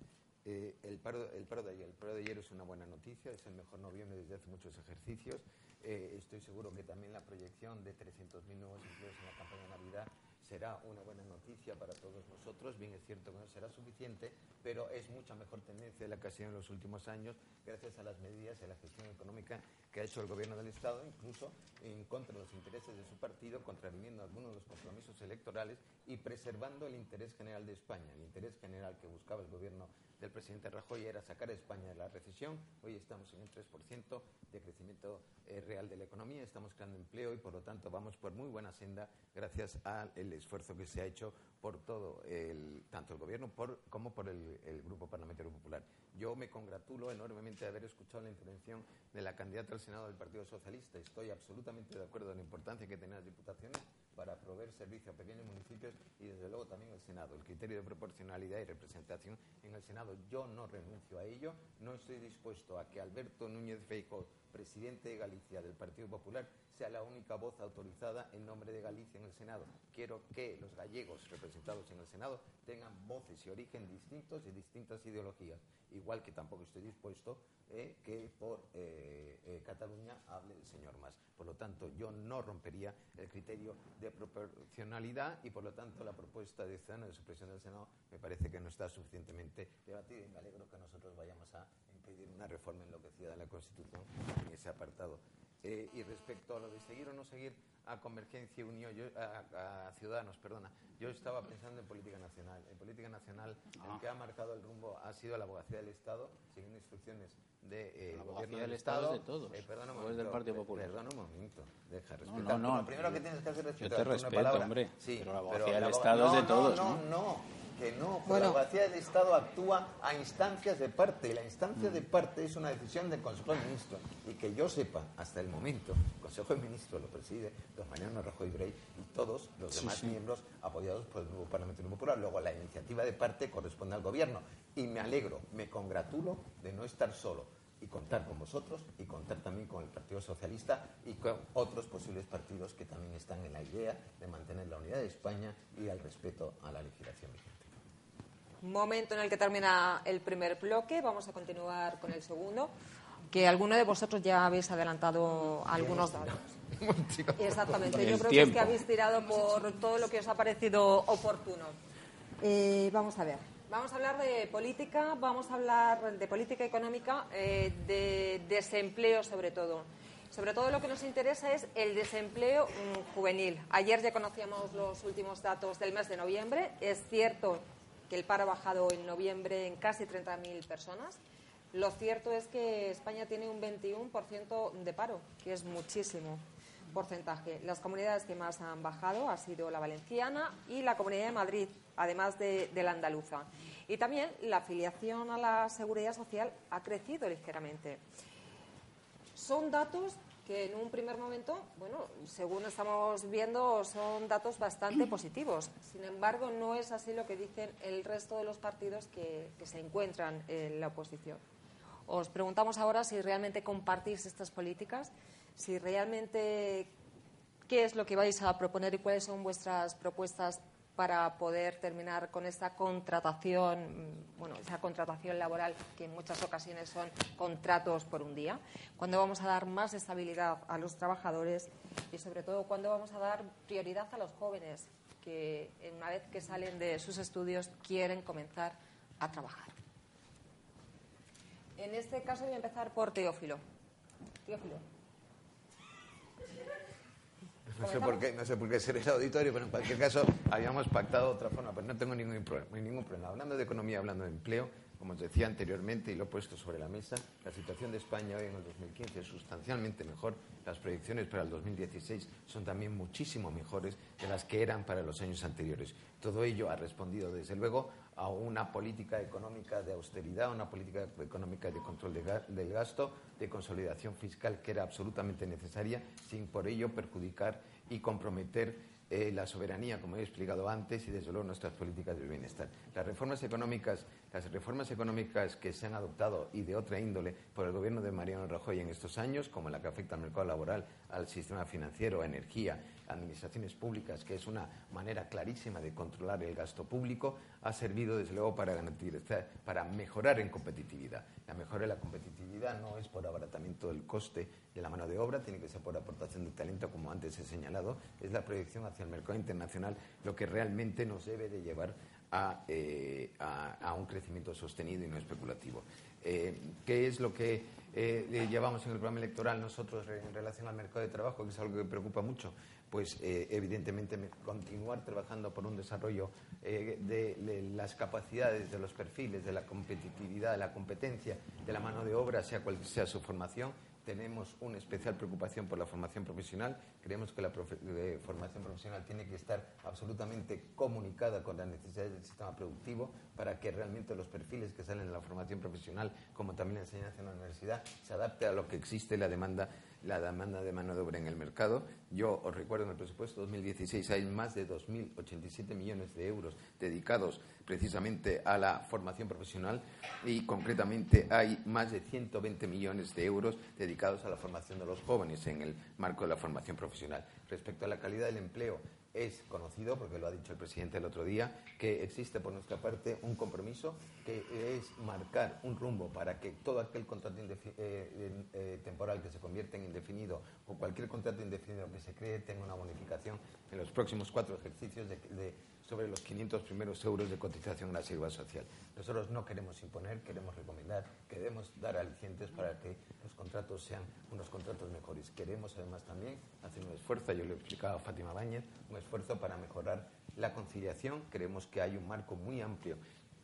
Eh, el, paro, el paro de ayer, el paro de ayer es una buena noticia, es el mejor noviembre desde hace muchos ejercicios. Eh, estoy seguro que también la proyección de 300.000 nuevos empleos en la campaña de Navidad será una buena noticia para todos nosotros. Bien, es cierto que no será suficiente, pero es mucha mejor tendencia de la que ha sido en los últimos años, gracias a las medidas y a la gestión económica que ha hecho el Gobierno del Estado, incluso en contra de los intereses de su partido, contraviniendo algunos de los compromisos electorales y preservando el interés general de España. El interés general que buscaba el Gobierno del presidente Rajoy era sacar a España de la recesión. Hoy estamos en un 3% de crecimiento eh, real de la economía, estamos creando empleo y, por lo tanto, vamos por muy buena senda gracias al esfuerzo que se ha hecho por todo, el, tanto el Gobierno como por el, Grupo Parlamentario Popular. Yo me congratulo enormemente de haber escuchado la intervención de la candidata al Senado del Partido Socialista. Estoy absolutamente de acuerdo en la importancia que tienen las diputaciones para proveer servicio a pequeños municipios y desde luego también el Senado. El criterio de proporcionalidad y representación en el Senado, yo no renuncio a ello, no estoy dispuesto a que Alberto Núñez Feijóo, presidente de Galicia del Partido Popular, sea la única voz autorizada en nombre de Galicia en el Senado. Quiero que los gallegos representados en el Senado tengan voces y origen distintos y distintas ideologías. Igual que tampoco estoy dispuesto eh, que por eh, eh, Cataluña hable el señor Mas. Por lo tanto, yo no rompería el criterio de proporcionalidad y, por lo tanto, la propuesta de Ciudadanos de supresión del Senado me parece que no está suficientemente debatida y me alegro que nosotros vayamos a impedir una reforma enloquecida de la Constitución en ese apartado. Eh, y respecto a lo de seguir o no seguir a Convergencia y Unión, a, Ciudadanos, perdona, yo estaba pensando en política nacional. En política nacional, el ah. que ha marcado el rumbo ha sido la abogacía del Estado, siguiendo instrucciones de, eh, gobierno del, Estado. de todos. Eh, perdona un momento, es del Partido Popular. Perdona un momento, deja respetar. No, no, no, lo primero que tienes que hacer es respetar. Yo te respeto, hombre. Sí, pero la abogacía del Estado es de todos. no. no. no que no, la abogacía del Estado actúa a instancias de parte y la instancia de parte es una decisión del Consejo de Ministros. Y que yo sepa hasta el momento el Consejo de Ministros lo preside don Mariano Rajoy Brey y todos los demás miembros apoyados por el nuevo Parlamento Popular. Luego la iniciativa de parte corresponde al Gobierno. Y me alegro, me congratulo de no estar solo y contar con vosotros y contar también con el Partido Socialista y con otros posibles partidos que también están en la idea de mantener la unidad de España y el respeto a la legislación vigente momento en el que termina el primer bloque. Vamos a continuar con el segundo, que alguno de vosotros ya habéis adelantado algunos datos. Exactamente, yo creo que es que habéis tirado por todo lo que os ha parecido oportuno. Eh, vamos a ver, vamos a hablar de política, vamos a hablar de política económica, eh, de desempleo sobre todo. Sobre todo lo que nos interesa es el desempleo mm, juvenil. Ayer ya conocíamos los últimos datos del mes de noviembre. Es cierto que el paro ha bajado en noviembre en casi 30.000 personas. Lo cierto es que España tiene un 21% de paro, que es muchísimo porcentaje. Las comunidades que más han bajado ha sido la valenciana y la Comunidad de Madrid, además de, de, la andaluza. Y también la afiliación a la seguridad social ha crecido ligeramente. Son datos que en un primer momento, bueno, según estamos viendo, son datos bastante positivos. Sin embargo, no es así lo que dicen el resto de los partidos que, se encuentran en la oposición. Os preguntamos ahora si realmente compartís estas políticas, si realmente qué es lo que vais a proponer y cuáles son vuestras propuestas para poder terminar con esta contratación, bueno, esa contratación laboral que en muchas ocasiones son contratos por un día, cuando vamos a dar más estabilidad a los trabajadores y sobre todo cuando vamos a dar prioridad a los jóvenes que una vez que salen de sus estudios quieren comenzar a trabajar. En este caso voy a empezar por Teófilo. Teófilo. No sé, por qué, no sé por qué ser el auditorio, pero en cualquier caso habíamos pactado otra forma, pero no tengo ningún problema, ningún problema. Hablando de economía, hablando de empleo, como os decía anteriormente y lo he puesto sobre la mesa, la situación de España hoy en el 2015 es sustancialmente mejor. Las proyecciones para el 2016 son también muchísimo mejores de las que eran para los años anteriores. Todo ello ha respondido, desde luego, a una política económica de austeridad, una política económica de control del gasto, de consolidación fiscal que era absolutamente necesaria, sin por ello perjudicar y comprometer eh, la soberanía, como he explicado antes, y desde luego nuestras políticas de bienestar. Las reformas económicas, las reformas económicas que se han adoptado y de otra índole por el gobierno de Mariano Rajoy en estos años, como la que afecta al mercado laboral, al sistema financiero, a energía, administraciones públicas, que es una manera clarísima de controlar el gasto público, ha servido desde luego para garantizar, para mejorar en competitividad. La mejora de la competitividad no es por abaratamiento del coste de la mano de obra, tiene que ser por aportación de talento, como antes he señalado, es la proyección hacia el mercado internacional lo que realmente nos debe de llevar a, eh, un crecimiento sostenido y no especulativo. Eh, ¿Qué es lo que eh, llevamos en el programa electoral nosotros en relación al mercado de trabajo, que es algo que preocupa mucho? pues eh, evidentemente continuar trabajando por un desarrollo eh, de, las capacidades, de los perfiles, de la competitividad, de la competencia, de la mano de obra, sea cual sea su formación, tenemos una especial preocupación por la formación profesional. Creemos que la formación profesional tiene que estar absolutamente comunicada con las necesidades del sistema productivo para que realmente los perfiles que salen en la formación profesional, como también la enseñanza en la universidad, se adapte a lo que existe la demanda la demanda de mano de obra en el mercado. Yo os recuerdo en el presupuesto 2016 hay más de 2.087 millones de euros dedicados precisamente a la formación profesional y concretamente hay más de 120 millones de euros dedicados a la formación de los jóvenes en el marco de la formación profesional. Respecto a la calidad del empleo, es conocido, porque lo ha dicho el presidente el otro día, que existe por nuestra parte un compromiso que es marcar un rumbo para que todo aquel contrato eh, eh, temporal que se convierta en indefinido o cualquier contrato indefinido que se cree tenga una bonificación en los próximos cuatro ejercicios de sobre los 500 primeros euros de cotización a la seguridad social. Nosotros no queremos imponer, queremos recomendar, queremos dar alicientes para que los contratos sean unos contratos mejores. Queremos además también hacer un esfuerzo, yo lo he explicado a Fátima Báñez, un esfuerzo para mejorar la conciliación. Creemos que hay un marco muy amplio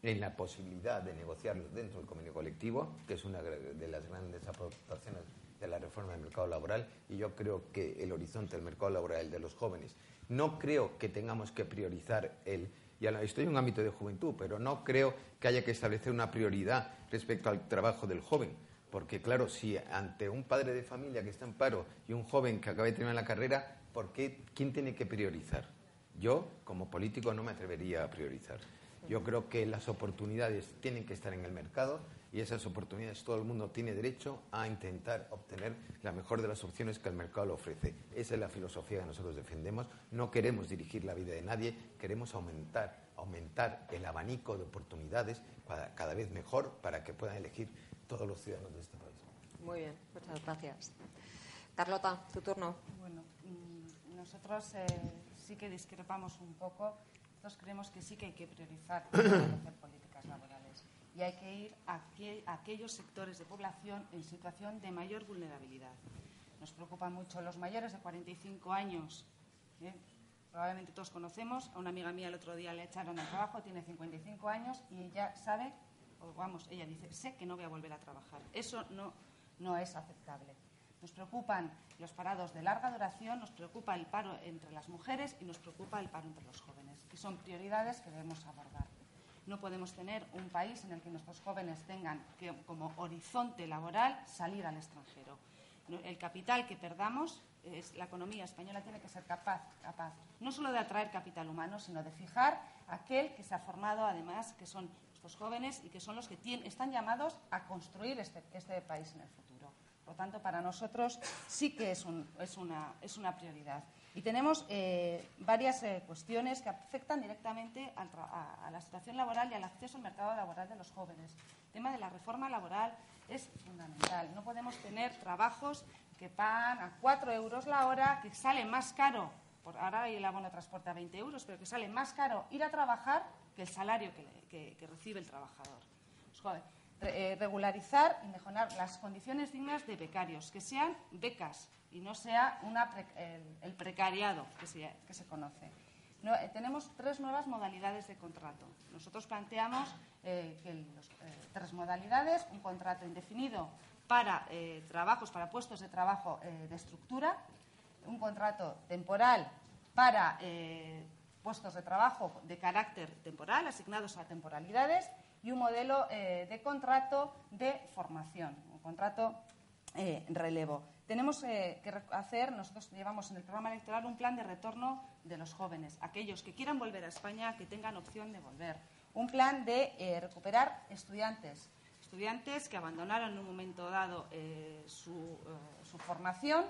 en la posibilidad de negociarlo dentro del convenio colectivo, que es una de las grandes aportaciones de la reforma del mercado laboral, y yo creo que el horizonte del mercado laboral de los jóvenes no creo que tengamos que priorizar el. Ya estoy en un ámbito de juventud, pero no creo que haya que establecer una prioridad respecto al trabajo del joven. Porque, claro, si ante un padre de familia que está en paro y un joven que acaba de terminar la carrera, ¿por qué, ¿quién tiene que priorizar? Yo, como político, no me atrevería a priorizar. Yo creo que las oportunidades tienen que estar en el mercado y esas oportunidades todo el mundo tiene derecho a intentar obtener la mejor de las opciones que el mercado le ofrece. Esa es la filosofía que nosotros defendemos. No queremos dirigir la vida de nadie, queremos aumentar, aumentar el abanico de oportunidades cada vez mejor para que puedan elegir todos los ciudadanos de este país. Muy bien, muchas gracias. Carlota, tu turno. Bueno, mm, nosotros eh, sí que discrepamos un poco. Nosotros creemos que sí que hay que priorizar hacer políticas laborales y hay que ir a, aquellos sectores de población en situación de mayor vulnerabilidad. Nos preocupan mucho los mayores de 45 años. ¿eh? Probablemente todos conocemos. A una amiga mía el otro día le echaron al trabajo, tiene 55 años y ella sabe, o vamos, ella dice, sé que no voy a volver a trabajar. Eso no, no es aceptable. Nos preocupan los parados de larga duración, nos preocupa el paro entre las mujeres y nos preocupa el paro entre los jóvenes, que son prioridades que debemos abordar. No podemos tener un país en el que nuestros jóvenes tengan que, como horizonte laboral salir al extranjero. El capital que perdamos, es, la economía española tiene que ser capaz, capaz no solo de atraer capital humano, sino de fijar aquel que se ha formado, además, que son nuestros jóvenes y que son los que están llamados a construir este, este, país en el futuro. Por lo tanto, para nosotros sí que es, es, una, es una prioridad. Y tenemos eh, varias eh, cuestiones que afectan directamente a, la situación laboral y al acceso al mercado laboral de los jóvenes. El tema de la reforma laboral es fundamental. No podemos tener trabajos que pagan a 4 euros la hora, que sale más caro, por, ahora el abono transporte a 20 euros, pero que sale más caro ir a trabajar que el salario que, recibe el trabajador. Pues, eh, regularizar y mejorar las condiciones dignas de becarios, que sean becas, y no sea el, precariado que se, conoce. Eh, tenemos tres nuevas modalidades de contrato. Nosotros planteamos eh, que eh, tres modalidades, un contrato indefinido para trabajos, para puestos de trabajo de estructura, un contrato temporal para puestos de trabajo de carácter temporal, asignados a temporalidades, y un modelo de contrato de formación, un contrato relevo tenemos eh, que hacer, nosotros llevamos en el programa electoral un plan de retorno de los jóvenes, aquellos que quieran volver a España, que tengan opción de volver. Un plan de eh, recuperar estudiantes, estudiantes que abandonaron en un momento dado eh, su, formación,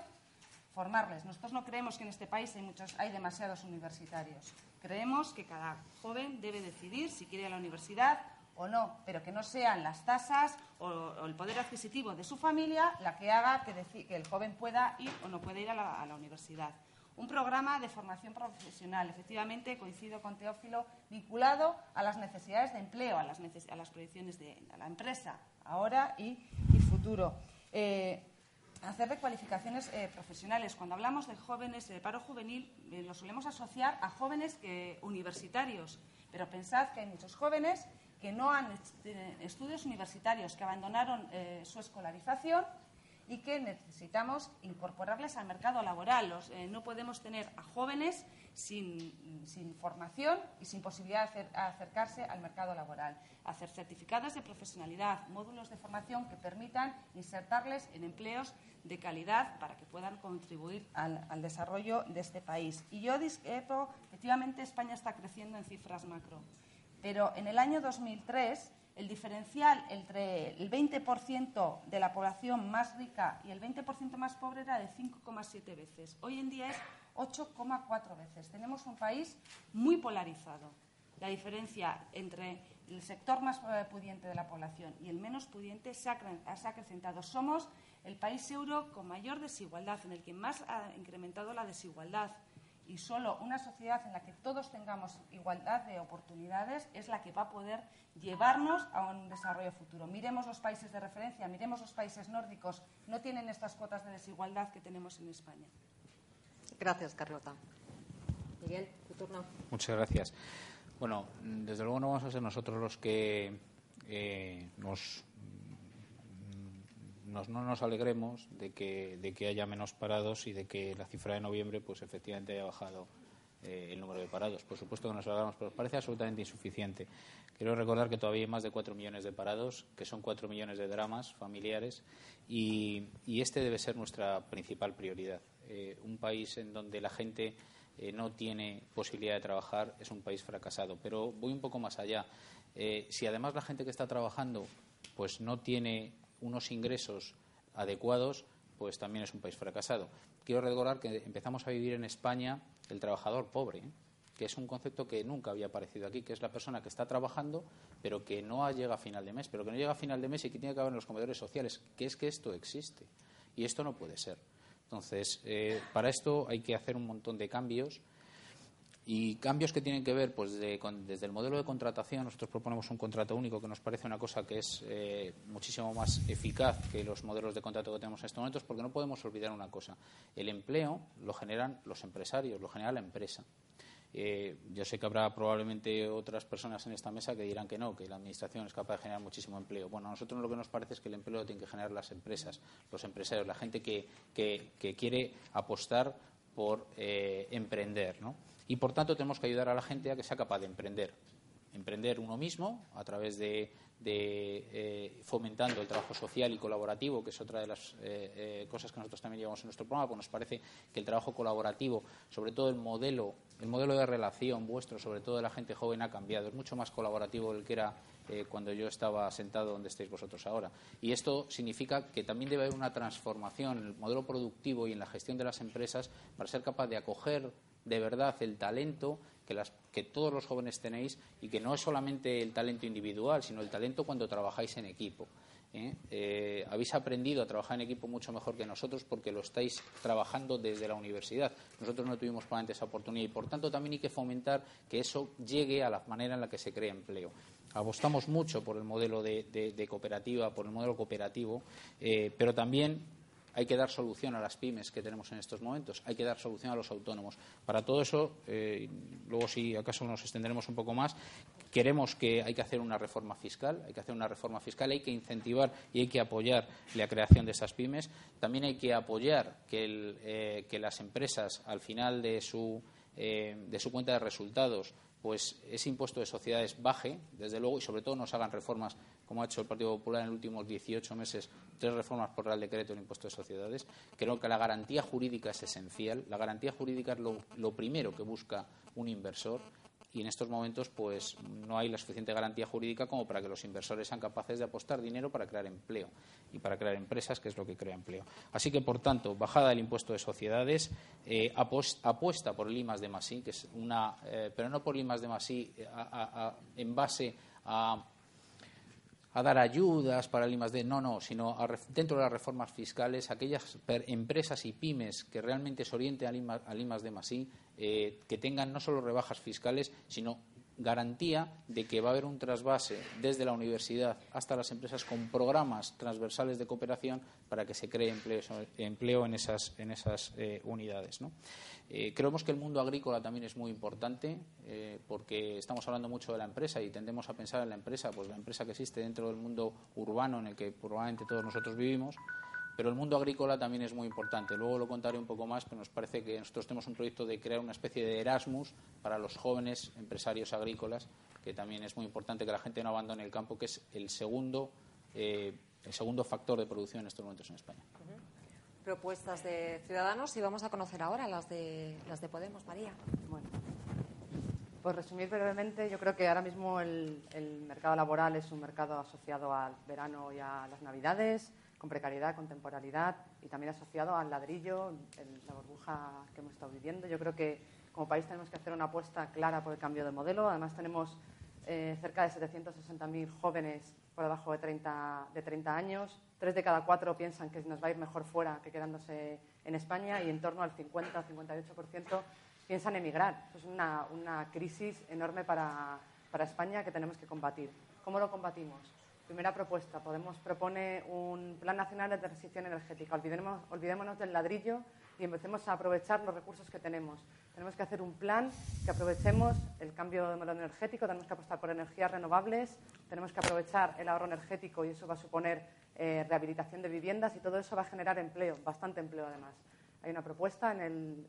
formarles. Nosotros no creemos que en este país hay, muchos, hay demasiados universitarios. Creemos que cada joven debe decidir si quiere ir a la universidad o no, pero que no sean las tasas o, el poder adquisitivo de su familia la que haga que, que el joven pueda ir o no pueda ir a la, universidad. Un programa de formación profesional, efectivamente, coincido con Teófilo, vinculado a las necesidades de empleo, a las, a las proyecciones de la empresa, ahora y, futuro. Eh, hacer recualificaciones eh, profesionales. Cuando hablamos de jóvenes, de paro juvenil, eh, lo solemos asociar a jóvenes universitarios, pero pensad que hay muchos jóvenes que no han estudios universitarios, que abandonaron eh, su escolarización y que necesitamos incorporarles al mercado laboral. Eh, no podemos tener a jóvenes sin, formación y sin posibilidad de acercarse al mercado laboral. Hacer certificados de profesionalidad, módulos de formación que permitan insertarles en empleos de calidad para que puedan contribuir al, al desarrollo de este país. Y yo discrepo, efectivamente España está creciendo en cifras macro, pero en el año 2003 el diferencial entre el 20% de la población más rica y el 20% más pobre era de 5,7 veces. Hoy en día es 8,4 veces. Tenemos un país muy polarizado. La diferencia entre el sector más eh, pudiente de la población y el menos pudiente se ha, acrecentado. Somos el país euro con mayor desigualdad, en el que más ha incrementado la desigualdad y solo una sociedad en la que todos tengamos igualdad de oportunidades es la que va a poder llevarnos a un desarrollo futuro. Miremos los países de referencia, miremos los países nórdicos, no tienen estas cuotas de desigualdad que tenemos en España. Gracias, Carlota. Miguel, tu turno. Muchas gracias. Bueno, desde luego no vamos a ser nosotros los que eh, nos no nos alegremos de que, de que haya menos parados y de que la cifra de noviembre, pues efectivamente haya bajado eh, el número de parados. Por supuesto que nos alegramos, pero parece absolutamente insuficiente. Quiero recordar que todavía hay más de cuatro millones de parados, que son cuatro millones de dramas familiares, y, este debe ser nuestra principal prioridad. Eh, un país en donde la gente eh, no tiene posibilidad de trabajar es un país fracasado. Pero voy un poco más allá. si además la gente que está trabajando pues no tiene unos ingresos adecuados, pues también es un país fracasado. Quiero recordar que empezamos a vivir en España el trabajador pobre, ¿eh? que es un concepto que nunca había aparecido aquí, que es la persona que está trabajando, pero que no llega a final de mes, pero que no llega a final de mes y que tiene que haber en los comedores sociales, que es que esto existe. Y esto no puede ser. Entonces, eh, para esto hay que hacer un montón de cambios y cambios que tienen que ver, pues desde el modelo de contratación, nosotros proponemos un contrato único que nos parece una cosa que es eh, muchísimo más eficaz que los modelos de contrato que tenemos en estos momentos, porque no podemos olvidar una cosa. El empleo lo generan los empresarios, lo genera la empresa. Eh, yo sé que habrá probablemente otras personas en esta mesa que dirán que no, que la Administración es capaz de generar muchísimo empleo. Bueno, a nosotros lo que nos parece es que el empleo lo tienen que generar las empresas, los empresarios, la gente que, quiere apostar por eh, emprender, ¿no? Y por tanto tenemos que ayudar a la gente a que sea capaz de emprender. Emprender uno mismo a través de, eh, fomentando el trabajo social y colaborativo, que es otra de las eh, eh, cosas que nosotros también llevamos en nuestro programa, porque nos parece que el trabajo colaborativo, sobre todo el modelo, el modelo de relación vuestro, sobre todo de la gente joven, ha cambiado. Es mucho más colaborativo del que era cuando yo estaba sentado donde estáis vosotros ahora. Y esto significa que también debe haber una transformación en el modelo productivo y en la gestión de las empresas para ser capaz de acoger de verdad el talento que, las, que todos los jóvenes tenéis y que no es solamente el talento individual, sino el talento cuando trabajáis en equipo. ¿eh? Eh, habéis aprendido a trabajar en equipo mucho mejor que nosotros porque lo estáis trabajando desde la universidad. Nosotros no tuvimos probablemente esa oportunidad y, por tanto, también hay que fomentar que eso llegue a la manera en la que se crea empleo. Apostamos mucho por el modelo de, cooperativa, por el modelo cooperativo, eh, pero también hay que dar solución a las pymes que tenemos en estos momentos, hay que dar solución a los autónomos. Para todo eso, eh, luego si acaso nos extenderemos un poco más, queremos que hay que hacer una reforma fiscal, hay que hacer una reforma fiscal, hay que incentivar y hay que apoyar la creación de esas pymes. También hay que apoyar que, eh, las empresas, al final de su, eh, de su cuenta de resultados, pues ese impuesto de sociedades baje, desde luego, y sobre todo nos hagan reformas, como ha hecho el Partido Popular en los últimos 18 meses, tres reformas por Real Decreto del impuesto de sociedades. Creo que la garantía jurídica es esencial. La garantía jurídica es lo primero que busca un inversor y en estos momentos pues no hay la suficiente garantía jurídica como para que los inversores sean capaces de apostar dinero para crear empleo y para crear empresas, que es lo que crea empleo. Así que, por tanto, bajada del impuesto de sociedades, eh, apuesta por el I de Masí, que es una, eh, pero no por el I de Masí en base a a dar ayudas para el I+D, no, no, sino dentro de las reformas fiscales, aquellas empresas y pymes que realmente se orienten al I, más eh, que tengan no solo rebajas fiscales, sino garantía de que va a haber un trasvase desde la universidad hasta las empresas con programas transversales de cooperación para que se cree empleo, en esas, en esas eh, unidades. Eh, creemos que el mundo agrícola también es muy importante eh, porque estamos hablando mucho de la empresa y tendemos a pensar en la empresa, pues la empresa que existe dentro del mundo urbano en el que probablemente todos nosotros vivimos, Pero el mundo agrícola también es muy importante. Luego lo contaré un poco más, pero nos parece que nosotros tenemos un proyecto de crear una especie de Erasmus para los jóvenes empresarios agrícolas, que también es muy importante que la gente no abandone el campo, que es el segundo, eh, el segundo factor de producción en estos momentos en España. Propuestas de Ciudadanos y vamos a conocer ahora las de, las de Podemos. María. Bueno. Por resumir brevemente, yo creo que ahora mismo el, el mercado laboral es un mercado asociado al verano y a las Navidades con precariedad, con temporalidad y también asociado al ladrillo, la burbuja que hemos estado viviendo. Yo creo que como país tenemos que hacer una apuesta clara por el cambio de modelo. Además, tenemos eh, cerca de 760.000 jóvenes por debajo de 30, de 30 años. Tres de cada cuatro piensan que nos va a ir mejor fuera que quedándose en España y en torno al 50-58% piensan emigrar. Es una, una crisis enorme para, para España que tenemos que combatir. ¿Cómo lo combatimos? Primera propuesta, Podemos propone un Plan Nacional de Transición Energética. Olvidémonos del ladrillo y empecemos a aprovechar los recursos que tenemos. Tenemos que hacer un plan que aprovechemos el cambio de modelo energético, tenemos que apostar por energías renovables, tenemos que aprovechar el ahorro energético y eso va a suponer eh, rehabilitación de viviendas y todo eso va a generar empleo, bastante empleo además. Hay una propuesta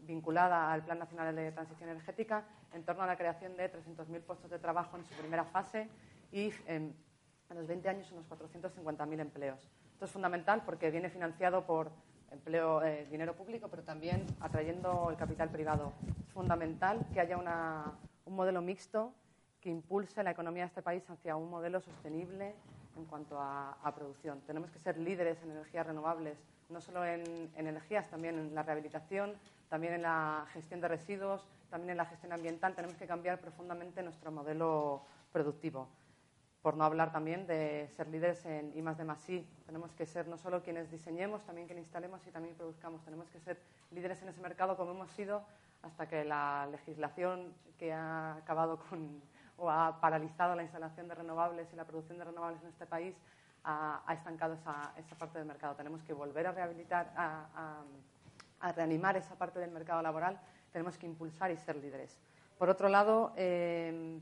vinculada al Plan Nacional de Transición Energética en torno a la creación de 300.000 puestos de trabajo en su primera fase y em, a los 20 años unos 450.000 empleos. Esto es fundamental porque viene financiado por empleo, eh, dinero público, pero también atrayendo el capital privado. Es fundamental que haya un modelo mixto que impulse la economía de este país hacia un modelo sostenible en cuanto a, producción. Tenemos que ser líderes en energías renovables, no solo en, en, energías, también en la rehabilitación, también en la gestión de residuos, también en la gestión ambiental. Tenemos que cambiar profundamente nuestro modelo productivo por no hablar también de ser líderes en I más de más I. Tenemos que ser no solo quienes diseñemos, también quienes instalemos y también produzcamos. Tenemos que ser líderes en ese mercado como hemos sido hasta que la legislación que ha acabado con o ha paralizado la instalación de renovables y la producción de renovables en este país ha, estancado esa, esa, parte del mercado. Tenemos que volver a rehabilitar, a, a, reanimar esa parte del mercado laboral. Tenemos que impulsar y ser líderes. Por otro lado, eh,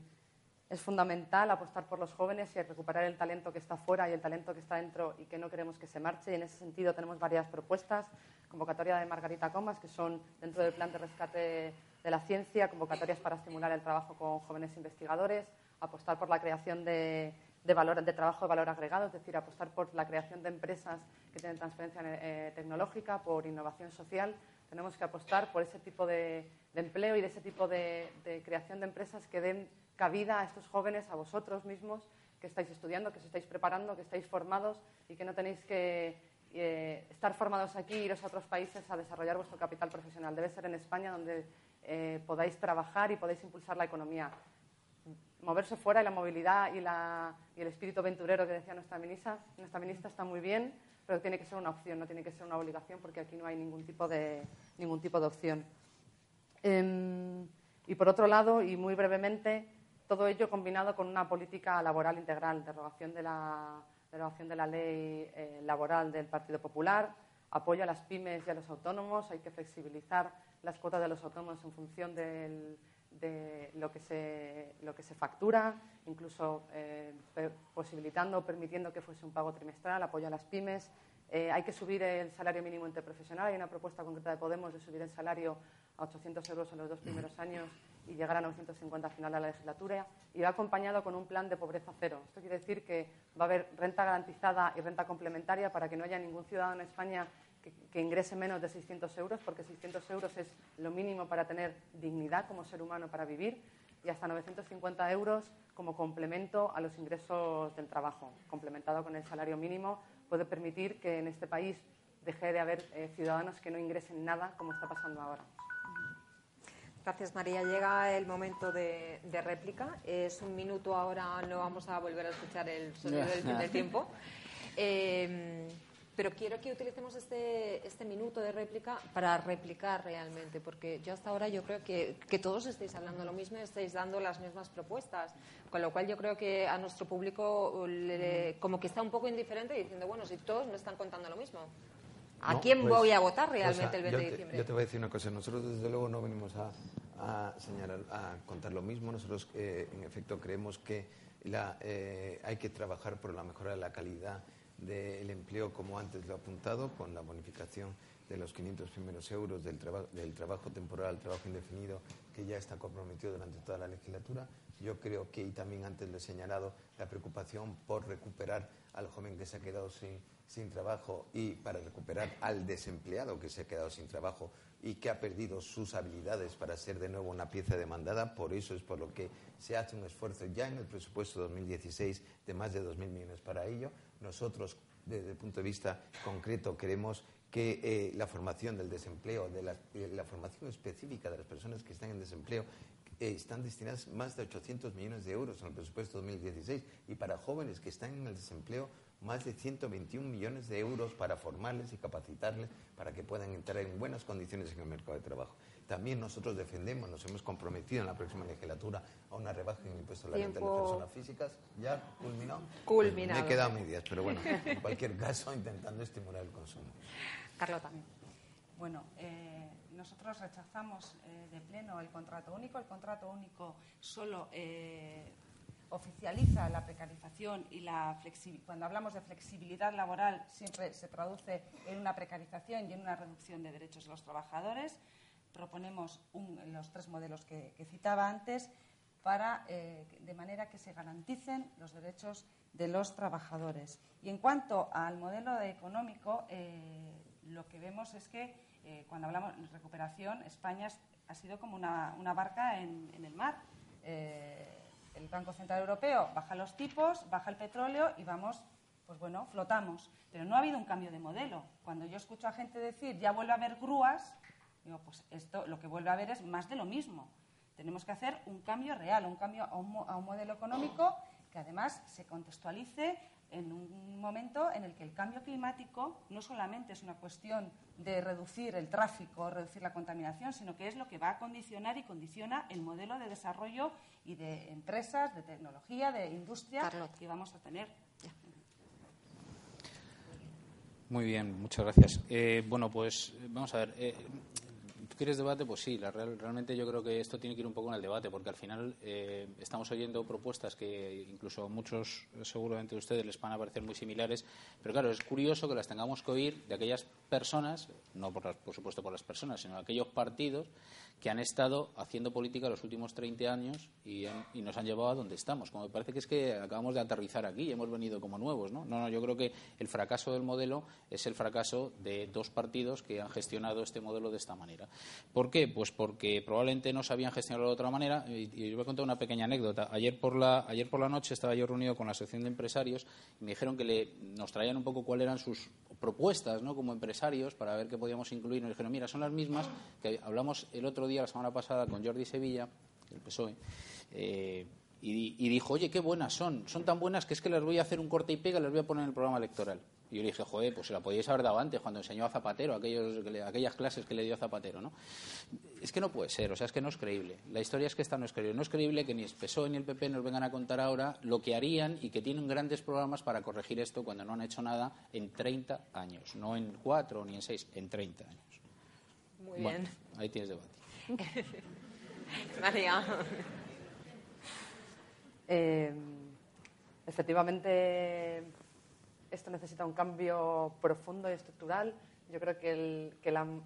es fundamental apostar por los jóvenes y recuperar el talento que está fuera y el talento que está dentro y que no queremos que se marche. Y en ese sentido tenemos varias propuestas. Convocatoria de Margarita Comas, que son dentro del plan de rescate de la ciencia, convocatorias para estimular el trabajo con jóvenes investigadores, apostar por la creación de, valor, de trabajo de valor agregado, es decir, apostar por la creación de empresas que tienen transferencia eh, tecnológica, por innovación social. Tenemos que apostar por ese tipo de, empleo y de ese tipo de creación de empresas que den cabida a estos jóvenes, a vosotros mismos, que estáis estudiando, que os estáis preparando, que estáis formados y que no tenéis que eh, estar formados aquí e iros a otros países a desarrollar vuestro capital profesional. Debe ser en España donde eh, podáis trabajar y podáis impulsar la economía. Moverse fuera y la movilidad y, y el espíritu aventurero que decía nuestra ministra, nuestra ministra está muy bien, pero tiene que ser una opción, no tiene que ser una obligación porque aquí no hay ningún tipo de, ningún tipo de opción. Em, y por otro lado, y muy brevemente, todo ello combinado con una política laboral integral, derogación de la, derogación de la ley eh, laboral del Partido Popular, apoyo a las pymes y a los autónomos, hay que flexibilizar las cuotas de los autónomos en función de lo que, se, lo que se factura, incluso eh, posibilitando o permitiendo que fuese un pago trimestral, apoyo a las pymes. Eh, hay que subir el salario mínimo interprofesional. Hay una propuesta concreta de Podemos de subir el salario a 800 euros en los dos primeros años y llegar a 950 al final de la legislatura y va acompañado con un plan de pobreza cero. Esto quiere decir que va a haber renta garantizada y renta complementaria para que no haya ningún ciudadano en España que, ingrese menos de 600 euros, porque 600 euros es lo mínimo para tener dignidad como ser humano para vivir, y hasta 950 euros como complemento a los ingresos del trabajo, complementado con el salario mínimo, puede permitir que en este país deje de haber eh, ciudadanos que no ingresen nada como está pasando ahora. Gracias, María. Llega el momento de, réplica. Es un minuto ahora, no vamos a volver a escuchar el sonido del fin del tiempo. Em, pero quiero que utilicemos este, este minuto de réplica para replicar realmente, porque yo hasta ahora yo creo que, que todos estáis hablando lo mismo y estáis dando las mismas propuestas, con lo cual yo creo que a nuestro público como que está un poco indiferente diciendo, bueno, si todos me están contando lo mismo. ¿A quién pues, voy a votar realmente el 20 de diciembre? Yo te voy a decir una cosa. Nosotros, desde luego, no venimos a, señalar, a contar lo mismo. Nosotros, eh, en efecto, creemos que la, eh, hay que trabajar por la mejora de la calidad del empleo, como antes lo he apuntado, con la bonificación de los 500 primeros euros del, del trabajo temporal al trabajo indefinido, que ya está comprometido durante toda la legislatura. Yo creo que, y también antes lo he señalado, la preocupación por recuperar al joven que se ha quedado sin, trabajo y para recuperar al desempleado que se ha quedado sin trabajo y que ha perdido sus habilidades para ser de nuevo una pieza demandada. Por eso es por lo que se hace un esfuerzo ya en el presupuesto 2016 de más de 2.000 millones para ello. Nosotros, desde el punto de vista concreto, queremos que eh, la formación del desempleo, de la, formación específica de las personas que están en desempleo, eh, están destinadas más de 800 millones de euros en el presupuesto 2016 y para jóvenes que están en el desempleo más de 121 millones de euros para formarles y capacitarles para que puedan entrar en buenas condiciones en el mercado de trabajo. También nosotros defendemos, nos hemos comprometido en la próxima legislatura a una rebaja en el impuesto a la renta de las personas físicas. ¿Ya culminó? Culminado. me he quedado medias, pero bueno, en cualquier caso intentando estimular el consumo. Carlota. Bueno, eh, nosotros rechazamos eh, de pleno el contrato único. El contrato único solo eh, oficializa la precarización y la cuando hablamos de flexibilidad laboral siempre se traduce en una precarización y en una reducción de derechos de los trabajadores. Proponemos los tres modelos que, citaba antes para, eh, de manera que se garanticen los derechos de los trabajadores. Y en cuanto al modelo económico, lo que vemos es que eh, cuando hablamos de recuperación, España ha sido como una, barca en, el mar el Banco Central Europeo baja los tipos, baja el petróleo y vamos, pues bueno, flotamos. Pero no ha habido un cambio de modelo. Cuando yo escucho a gente decir ya vuelve a haber grúas, digo, pues esto lo que vuelve a haber es más de lo mismo. Tenemos que hacer un cambio real, un cambio a un modelo económico que además se contextualice en un momento en el que el cambio climático no solamente es una cuestión de reducir el tráfico, reducir la contaminación, sino que es lo que va a condicionar y condiciona el modelo de desarrollo y de empresas, de tecnología, de industria que vamos a tener. Muy bien, muchas gracias. Eh, bueno, pues vamos a ver. Eh, quieres debate? Pues sí, realmente yo creo que esto tiene que ir un poco en el debate, porque al final eh, estamos oyendo propuestas que incluso muchos, seguramente a ustedes, les van a parecer muy similares, pero claro, es curioso que las tengamos que oír de aquellas personas, no por, por supuesto por las personas, sino de aquellos partidos que han estado haciendo política los últimos 30 años y, nos han llevado a donde estamos. Como me parece que es que acabamos de aterrizar aquí y hemos venido como nuevos, ¿no? No, no, yo creo que el fracaso del modelo es el fracaso de dos partidos que han gestionado este modelo de esta manera. ¿Por qué? Pues porque probablemente no sabían gestionarlo de otra manera. Y, y voy a contar una pequeña anécdota. Ayer por, la, ayer por la noche estaba yo reunido con la Asociación de Empresarios y me dijeron que le, nos traían un poco cuáles eran sus propuestas ¿no? como empresarios para ver qué podíamos incluir. Nos dijeron, mira, son las mismas que hablamos el otro día, la semana pasada, con Jordi Sevilla, del PSOE, eh, y, dijo, oye, qué buenas son. Son tan buenas que es que les voy a hacer un corte y pega y les voy a poner en el programa electoral. Y yo le dije, joder, pues se la podíais haber dado antes, cuando enseñó a Zapatero, aquellos, aquellas clases que le dio a Zapatero, ¿no? Es que no puede ser, o sea, es que no es creíble. La historia es que esta no es creíble. No es creíble que ni el PSOE ni el PP nos vengan a contar ahora lo que harían y que tienen grandes programas para corregir esto cuando no han hecho nada en 30 años. No en 4 ni en 6, en 30 años. Muy bien. Ahí tienes debate. María. Eh, efectivamente, esto necesita un cambio profundo y estructural. Yo creo que,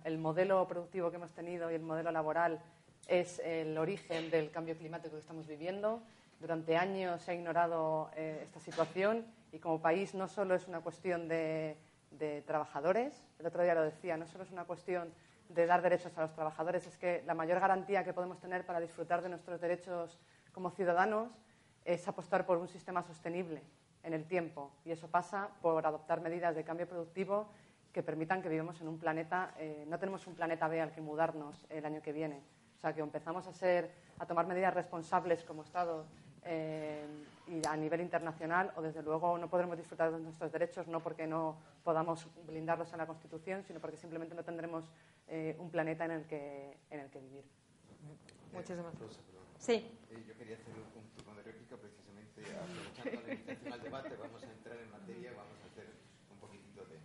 el, modelo productivo que hemos tenido y el modelo laboral es el origen del cambio climático que estamos viviendo. Durante años se ha ignorado eh, esta situación y como país no solo es una cuestión de, de, trabajadores, el otro día lo decía, no solo es una cuestión de dar derechos a los trabajadores, es que la mayor garantía que podemos tener para disfrutar de nuestros derechos como ciudadanos es apostar por un sistema sostenible en el tiempo y eso pasa por adoptar medidas de cambio productivo que permitan que vivamos en un planeta, eh, no tenemos un planeta B al que mudarnos el año que viene. O sea, que empezamos a, ser, a tomar medidas responsables como Estado eh, y a nivel internacional o, desde luego, no podremos disfrutar de nuestros derechos no porque no podamos blindarlos en la Constitución, sino porque simplemente no tendremos eh, un planeta en el que, en el que vivir. Muchísimas gracias. Sí. yo quería hacer un turno de réplica precisamente aprovechando la invitación al debate. Vamos a entrar en materia, vamos a hacer un poquitito de...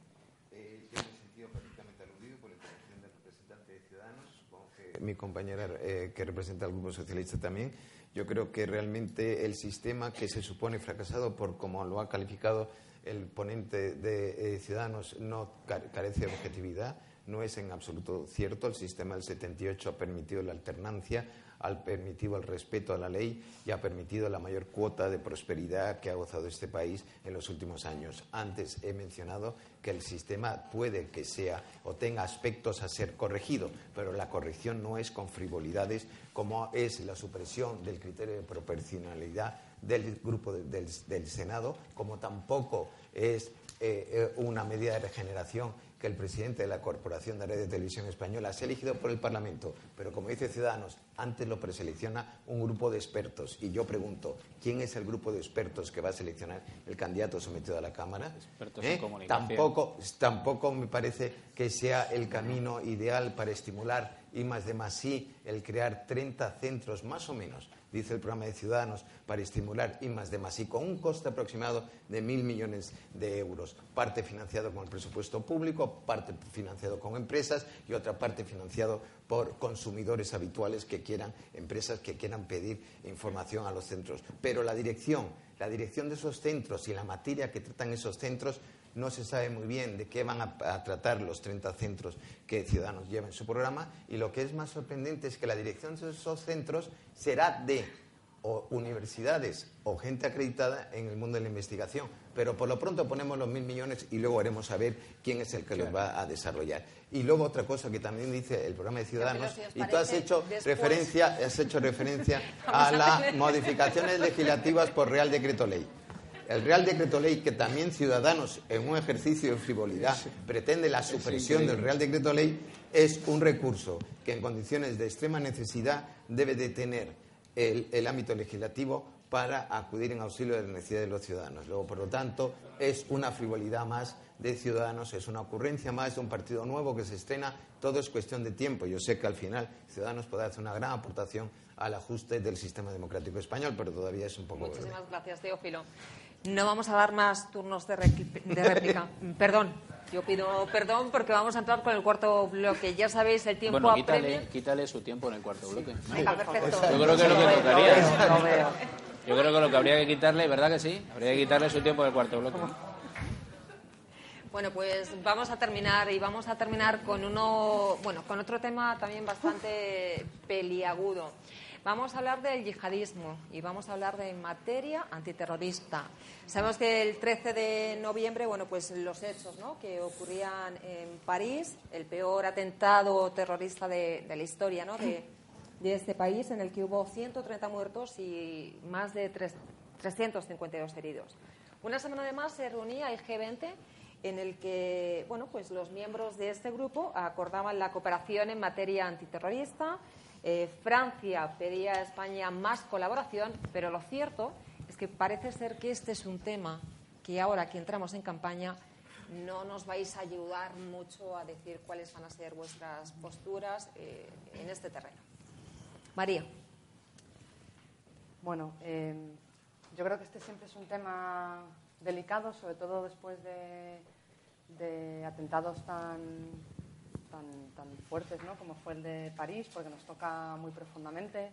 Eh, yo me he sentido prácticamente aludido por la intervención del representante de Ciudadanos, supongo que mi compañera eh, que representa al Grupo Socialista también. Yo creo que realmente el sistema que se supone fracasado por como lo ha calificado el ponente de Ciudadanos no carece de objetividad. No es en absoluto cierto. El sistema del 78 ha permitido la alternancia, ha permitido el respeto a la ley y ha permitido la mayor cuota de prosperidad que ha gozado este país en los últimos años. Antes he mencionado que el sistema puede que sea o tenga aspectos a ser corregido, pero la corrección no es con frivolidades como es la supresión del criterio de proporcionalidad del grupo del, Senado, como tampoco es eh, eh, una medida de regeneración que el presidente de la Corporación de Red de Televisión Española ha elegido por el Parlamento, pero como dice Ciudadanos, antes lo preselecciona un grupo de expertos. Y yo pregunto, ¿quién es el grupo de expertos que va a seleccionar el candidato sometido a la Cámara? Expertos en ¿Eh? comunicación. Tampoco, tampoco me parece que sea el camino ideal para estimular y más de más sí el crear 30 centros más o menos dice el programa de Ciudadanos, para estimular I más de más y con un coste aproximado de mil millones de euros. Parte financiado con el presupuesto público, parte financiado con empresas y otra parte financiado por consumidores habituales que quieran, empresas que quieran pedir información a los centros. Pero la dirección, la dirección de esos centros y la materia que tratan esos centros no se sabe muy bien de qué van a, tratar los 30 centros que Ciudadanos lleva en su programa y lo que es más sorprendente es que la dirección de esos centros será de universidades o gente acreditada en el mundo de la investigación. Pero por lo pronto ponemos los mil millones y luego haremos saber quién es el que los va a desarrollar. Y luego otra cosa que también dice el programa de Ciudadanos, y tú has hecho referencia, has hecho referencia a las modificaciones legislativas por Real Decreto Ley. El Real Decreto Ley, que también Ciudadanos, en un ejercicio de frivolidad, pretende la supresión del Real Decreto Ley, es un recurso que en condiciones de extrema necesidad debe de tener el, ámbito legislativo para acudir en auxilio de la necesidad de los ciudadanos. Luego, por lo tanto, es una frivolidad más de Ciudadanos, es una ocurrencia más de un partido nuevo que se estrena. Todo es cuestión de tiempo. Yo sé que al final Ciudadanos puede hacer una gran aportación al ajuste del sistema democrático español, pero todavía es un poco. Muchísimas gracias, Teófilo. No vamos a dar más turnos de, réplica. perdón, yo pido perdón porque vamos a entrar con el cuarto bloque. Ya sabéis, el tiempo bueno, quítale, quítale su tiempo en el cuarto bloque. Venga, perfecto. Yo creo que es lo que tocaría. Yo creo que lo que habría que quitarle, ¿verdad que sí? Habría que quitarle su tiempo en el cuarto bloque. Bueno, pues vamos a terminar y vamos a terminar con uno, bueno, con otro tema también bastante peliagudo. Vamos a hablar del yihadismo y vamos a hablar de materia antiterrorista. Sabemos que el 13 de noviembre, bueno, pues los hechos que ocurrían en París, el peor atentado terrorista de, la historia ¿no? de, este país, en el que hubo 130 muertos y más de 352 heridos. Una semana además se reunía el G20 en el que bueno, pues los miembros de este grupo acordaban la cooperación en materia antiterrorista, eh, Francia pedía a España más colaboración, pero lo cierto es que parece ser que este es un tema que ahora que entramos en campaña no nos vais a ayudar mucho a decir cuáles van a ser vuestras posturas eh, en este terreno. María. Bueno, eh, yo creo que este siempre es un tema delicado, sobre todo después de atentados tan tan, fuertes ¿no? como fue el de París, porque nos toca muy profundamente.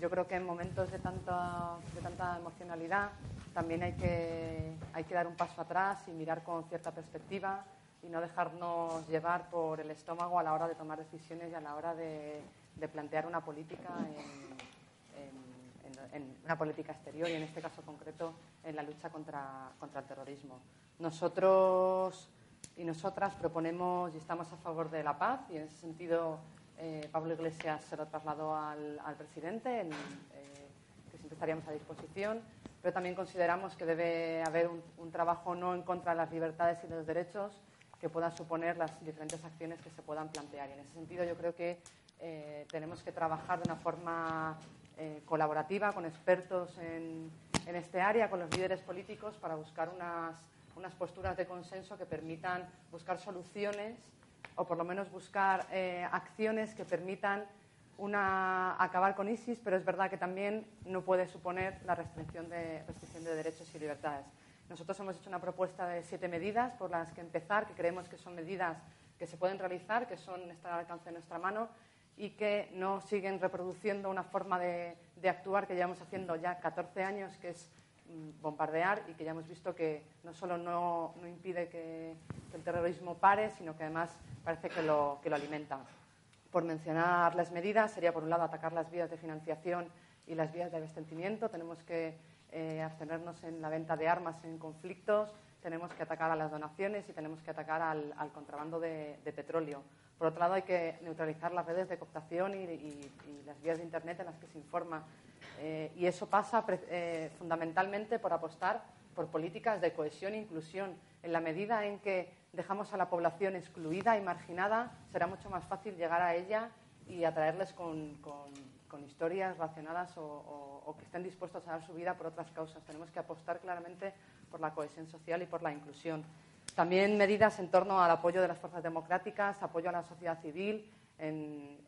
Yo creo que en momentos de tanta, de tanta emocionalidad también hay que, hay que dar un paso atrás y mirar con cierta perspectiva y no dejarnos llevar por el estómago a la hora de tomar decisiones y a la hora de, de plantear una política en, en, en, una política exterior y en este caso concreto en la lucha contra, contra el terrorismo. Nosotros y nosotras proponemos y estamos a favor de la paz y en ese sentido eh, Pablo Iglesias se lo trasladó al, presidente, en, eh, que siempre estaríamos a disposición, pero también consideramos que debe haber un, trabajo no en contra de las libertades y de los derechos que puedan suponer las diferentes acciones que se puedan plantear. Y en ese sentido yo creo que eh, tenemos que trabajar de una forma colaborativa con expertos en, en este área, con los líderes políticos, para buscar unas unas posturas de consenso que permitan buscar soluciones o por lo menos buscar eh, acciones que permitan una, acabar con ISIS, pero es verdad que también no puede suponer la restricción de, restricción de derechos y libertades. Nosotros hemos hecho una propuesta de siete medidas por las que empezar, que creemos que son medidas que se pueden realizar, que son están al alcance de nuestra mano y que no siguen reproduciendo una forma de, de actuar que llevamos haciendo ya 14 años, que es bombardear y que ya hemos visto que no solo no, impide que, el terrorismo pare, sino que además parece que lo, que lo alimenta. Por mencionar las medidas, sería por un lado atacar las vías de financiación y las vías de abastecimiento. Tenemos que eh, abstenernos en la venta de armas en conflictos, tenemos que atacar a las donaciones y tenemos que atacar al, contrabando de, petróleo. Por otro lado, hay que neutralizar las redes de cooptación y, las vías de Internet en las que se informa. Eh, y eso pasa eh, fundamentalmente por apostar por políticas de cohesión e inclusión. En la medida en que dejamos a la población excluida y marginada, será mucho más fácil llegar a ella y atraerles con con historias relacionadas o, que estén dispuestos a dar su vida por otras causas. Tenemos que apostar claramente por la cohesión social y por la inclusión. También medidas en torno al apoyo de las fuerzas democráticas, apoyo a la sociedad civil en,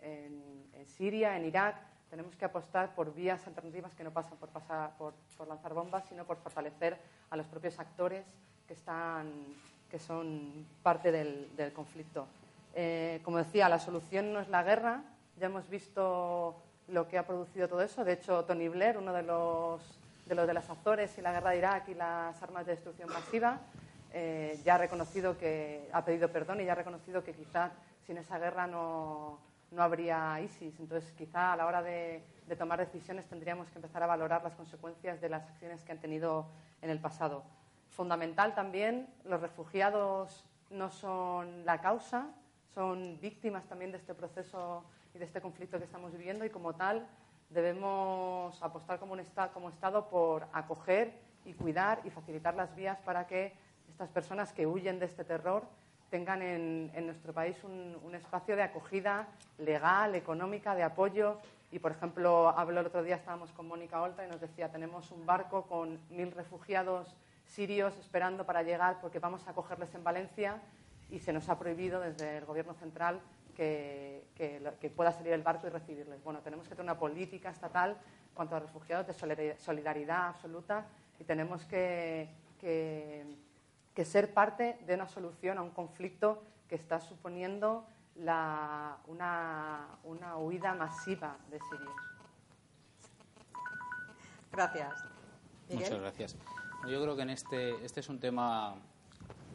Siria, en Irak. Tenemos que apostar por vías alternativas que no pasan por, pasar, por, lanzar bombas, sino por fortalecer a los propios actores que, están, que son parte del, conflicto. Eh, como decía, la solución no es la guerra. Ya hemos visto lo que ha producido todo eso. De hecho, Tony Blair, uno de los de, los de las Azores y la guerra de Irak y las armas de destrucción masiva, eh, ya ha reconocido que ha pedido perdón y ya ha reconocido que quizá sin esa guerra no, no habría ISIS. Entonces, quizá a la hora de, de, tomar decisiones tendríamos que empezar a valorar las consecuencias de las acciones que han tenido en el pasado. Fundamental también, los refugiados no son la causa, son víctimas también de este proceso y de este conflicto que estamos viviendo y como tal debemos apostar como, un como Estado por acoger y cuidar y facilitar las vías para que estas personas que huyen de este terror tengan en, nuestro país un, espacio de acogida legal, económica, de apoyo. Y, por ejemplo, habló el otro día, estábamos con Mónica Olta y nos decía, tenemos un barco con mil refugiados sirios esperando para llegar porque vamos a acogerles en Valencia y se nos ha prohibido desde el Gobierno central que, pueda salir el barco y recibirles. Bueno, tenemos que tener una política estatal en cuanto a refugiados de solidaridad absoluta y tenemos que, que, ser parte de una solución a un conflicto que está suponiendo la, una, una huida masiva de sirios. Gracias. Muchas gracias. Yo creo que en este, este es un tema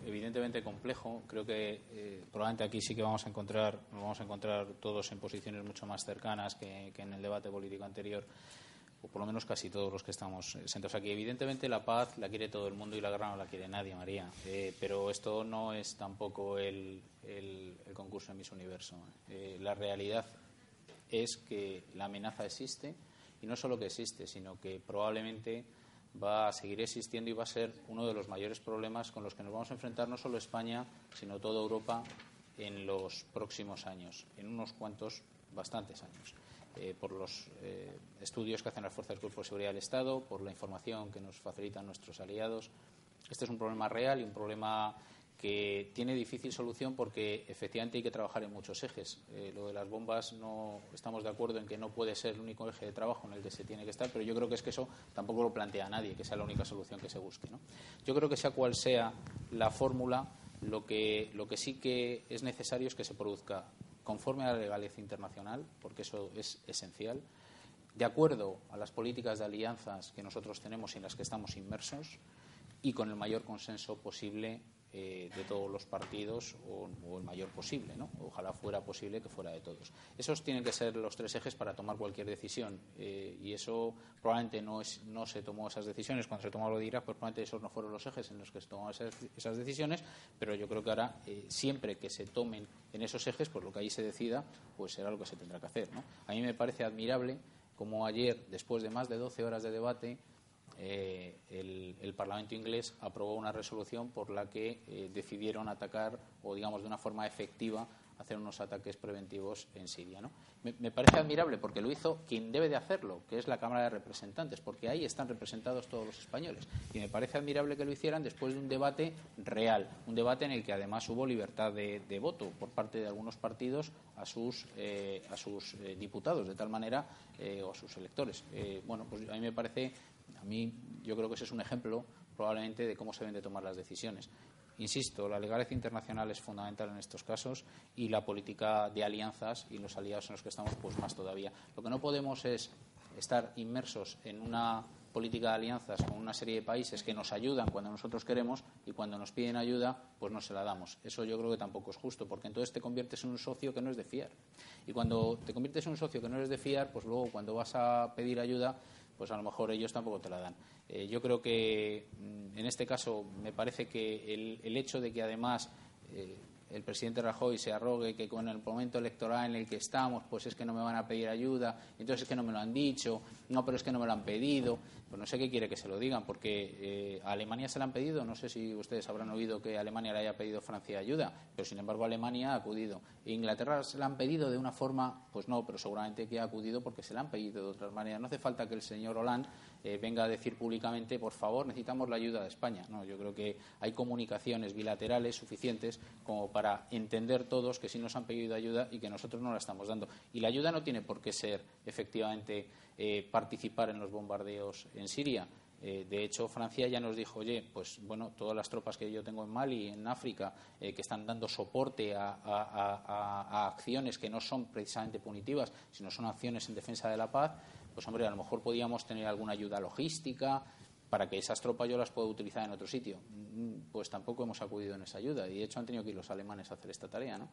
evidentemente complejo. Creo que eh, probablemente aquí sí que vamos a encontrar, nos vamos a encontrar todos en posiciones mucho más cercanas que, en el debate político anterior, o por lo menos casi todos los que estamos eh, sentados aquí. Evidentemente la paz la quiere todo el mundo y la guerra no la quiere nadie, María. Eh, pero esto no es tampoco el, concurso de Miss Universo. la realidad es que la amenaza existe y no solo que existe, sino que probablemente va a seguir existiendo y va a ser uno de los mayores problemas con los que nos vamos a enfrentar no solo España, sino toda Europa en los próximos años, en unos cuantos, bastantes años. Eh, por los eh, estudios que hacen las fuerzas del Cuerpo de Seguridad del Estado, por la información que nos facilitan nuestros aliados. Este es un problema real y un problema que tiene difícil solución porque efectivamente hay que trabajar en muchos ejes. Eh, lo de las bombas no estamos de acuerdo en que no puede ser el único eje de trabajo en el que se tiene que estar, pero yo creo que es que eso tampoco lo plantea nadie, que sea la única solución que se busque. Yo creo que sea cual sea la fórmula, lo que, lo que sí que es necesario es que se produzca conforme a la legalidad internacional, porque eso es esencial, de acuerdo a las políticas de alianzas que nosotros tenemos y en las que estamos inmersos y con el mayor consenso posible eh, de todos los partidos o, el mayor posible. ¿no? Ojalá fuera posible que fuera de todos. Esos tienen que ser los tres ejes para tomar cualquier decisión eh, y eso probablemente no, es, no se tomó esas decisiones cuando se tomó lo de Irak, pues probablemente esos no fueron los ejes en los que se tomaron esas, decisiones, pero yo creo que ahora eh, siempre que se tomen en esos ejes, pues lo que ahí se decida, pues será lo que se tendrá que hacer. ¿no? A mí me parece admirable como ayer, después de más de 12 horas de debate, eh, el, Parlamento inglés aprobó una resolución por la que eh, decidieron atacar, o digamos de una forma efectiva, hacer unos ataques preventivos en Siria. ¿no? Me, parece admirable porque lo hizo quien debe de hacerlo, que es la Cámara de Representantes, porque ahí están representados todos los españoles. Y me parece admirable que lo hicieran después de un debate real, un debate en el que además hubo libertad de, voto por parte de algunos partidos a sus, eh, a sus diputados, de tal manera, o a sus electores. bueno, pues a mí me parece a mí yo creo que ese es un ejemplo probablemente de cómo se deben de tomar las decisiones. Insisto, la legalidad internacional es fundamental en estos casos y la política de alianzas y los aliados en los que estamos, pues más todavía. Lo que no podemos es estar inmersos en una política de alianzas con una serie de países que nos ayudan cuando nosotros queremos y cuando nos piden ayuda, pues no se la damos. Eso yo creo que tampoco es justo, porque entonces te conviertes en un socio que no es de fiar. Y cuando te conviertes en un socio que no es de fiar, pues luego cuando vas a pedir ayuda, pues a lo mejor ellos tampoco te la dan. Eh, yo creo que mm, en este caso me parece que el, hecho de que además eh, el presidente Rajoy se arrogue que con el momento electoral en el que estamos, pues es que no me van a pedir ayuda, entonces es que no me lo han dicho, no, pero es que no me lo han pedido. Pues no sé qué quiere que se lo digan, porque eh, a Alemania se le han pedido, no sé si ustedes habrán oído que Alemania le haya pedido Francia ayuda, pero sin embargo Alemania ha acudido. Inglaterra se la han pedido de una forma, pues no, pero seguramente que ha acudido porque se la han pedido de otras maneras. No hace falta que el señor Hollande eh, venga a decir públicamente, por favor, necesitamos la ayuda de España. No, yo creo que hay comunicaciones bilaterales suficientes como para entender todos que sí nos han pedido ayuda y que nosotros no la estamos dando. Y la ayuda no tiene por qué ser efectivamente eh, participar en los bombardeos en Siria. Eh, de hecho, Francia ya nos dijo, oye, pues bueno, todas las tropas que yo tengo en Mali, en África, que están dando soporte a, acciones que no son precisamente punitivas, sino son acciones en defensa de la paz, pues hombre, a lo mejor podíamos tener alguna ayuda logística para que esas tropas yo las pueda utilizar en otro sitio. Pues tampoco hemos acudido en esa ayuda y de hecho han tenido que ir los alemanes a hacer esta tarea, ¿no?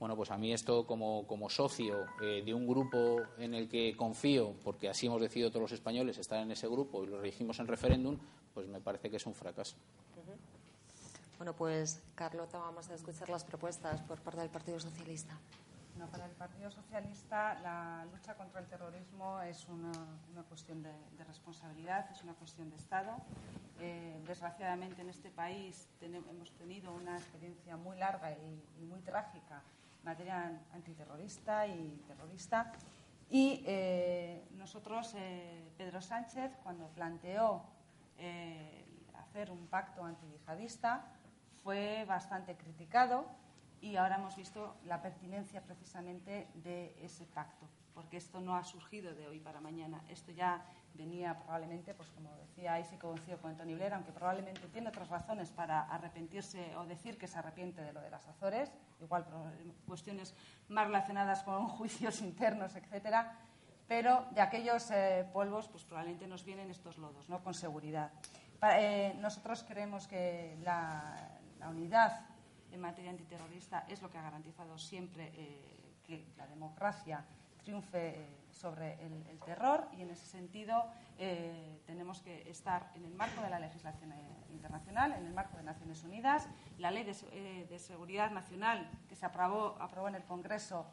Bueno, pues a mí esto como, socio eh, de un grupo en el que confío, porque así hemos decidido todos los españoles estar en ese grupo y lo elegimos en referéndum, pues me parece que es un fracaso. Bueno, pues Carlota, vamos a escuchar las propuestas por parte del Partido Socialista. Para el Partido Socialista la lucha contra el terrorismo es una, cuestión de, responsabilidad, es una cuestión de Estado. Eh, desgraciadamente en este país hemos tenido una experiencia muy larga y muy trágica materia antiterrorista y terrorista. Y eh, nosotros, eh, Pedro Sánchez, cuando planteó hacer un pacto antiyihadista, fue bastante criticado y ahora hemos visto la pertinencia precisamente de ese pacto, porque esto no ha surgido de hoy para mañana. Esto ya venía probablemente, pues como decía ahí sí coincido con Tony Blair, aunque probablemente tiene otras razones para arrepentirse o decir que se arrepiente de lo de las Azores, igual cuestiones más relacionadas con juicios internos, etcétera, pero de aquellos eh, polvos pues probablemente nos vienen estos lodos, ¿no? con seguridad. Eh, nosotros creemos que la, unidad en materia antiterrorista es lo que ha garantizado siempre eh, que la democracia triunfe sobre el, terror y en ese sentido eh, tenemos que estar en el marco de la legislación eh, internacional, en el marco de Naciones Unidas. La Ley de, eh, Seguridad Nacional que se aprobó, aprobó en el Congreso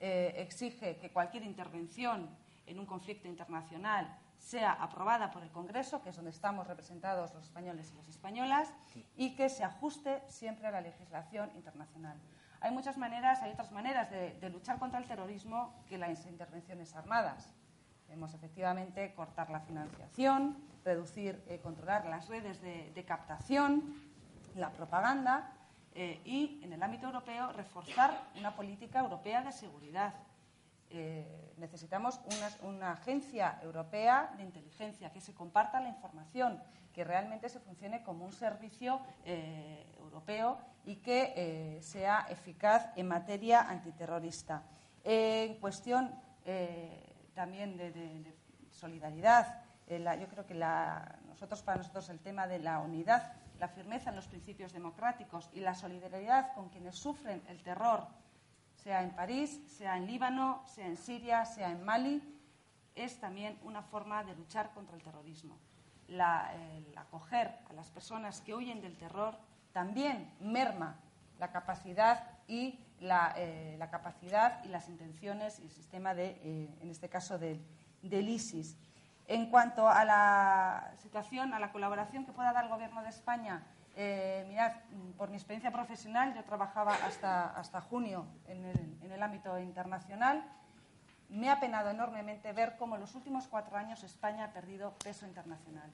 exige que cualquier intervención en un conflicto internacional sea aprobada por el Congreso, que es donde estamos representados los españoles y las españolas, y que se ajuste siempre a la legislación internacional. Hay muchas maneras, hay otras maneras de, luchar contra el terrorismo que las intervenciones armadas. Podemos efectivamente cortar la financiación, reducir, eh, controlar las redes de, captación, la propaganda eh, y, en el ámbito europeo, reforzar una política europea de seguridad. Eh, necesitamos una, agencia europea de inteligencia que se comparta la información, que realmente se funcione como un servicio europeo y que eh, sea eficaz en materia antiterrorista. en cuestión eh, también de, solidaridad, eh, yo creo que nosotros, para nosotros el tema de la unidad, la firmeza en los principios democráticos y la solidaridad con quienes sufren el terror, sea en París, sea en Líbano, sea en Siria, sea en Mali, es también una forma de luchar contra el terrorismo. La, el acoger a las personas que huyen del terror también merma la capacidad y la, eh, capacidad y las intenciones y el sistema de, eh, en este caso, del ISIS. En cuanto a la situación, a la colaboración que pueda dar el Gobierno de España, eh, mirad, por mi experiencia profesional, yo trabajaba hasta, hasta junio en el, ámbito internacional. Me ha penado enormemente ver cómo en los últimos cuatro años España ha perdido peso internacional.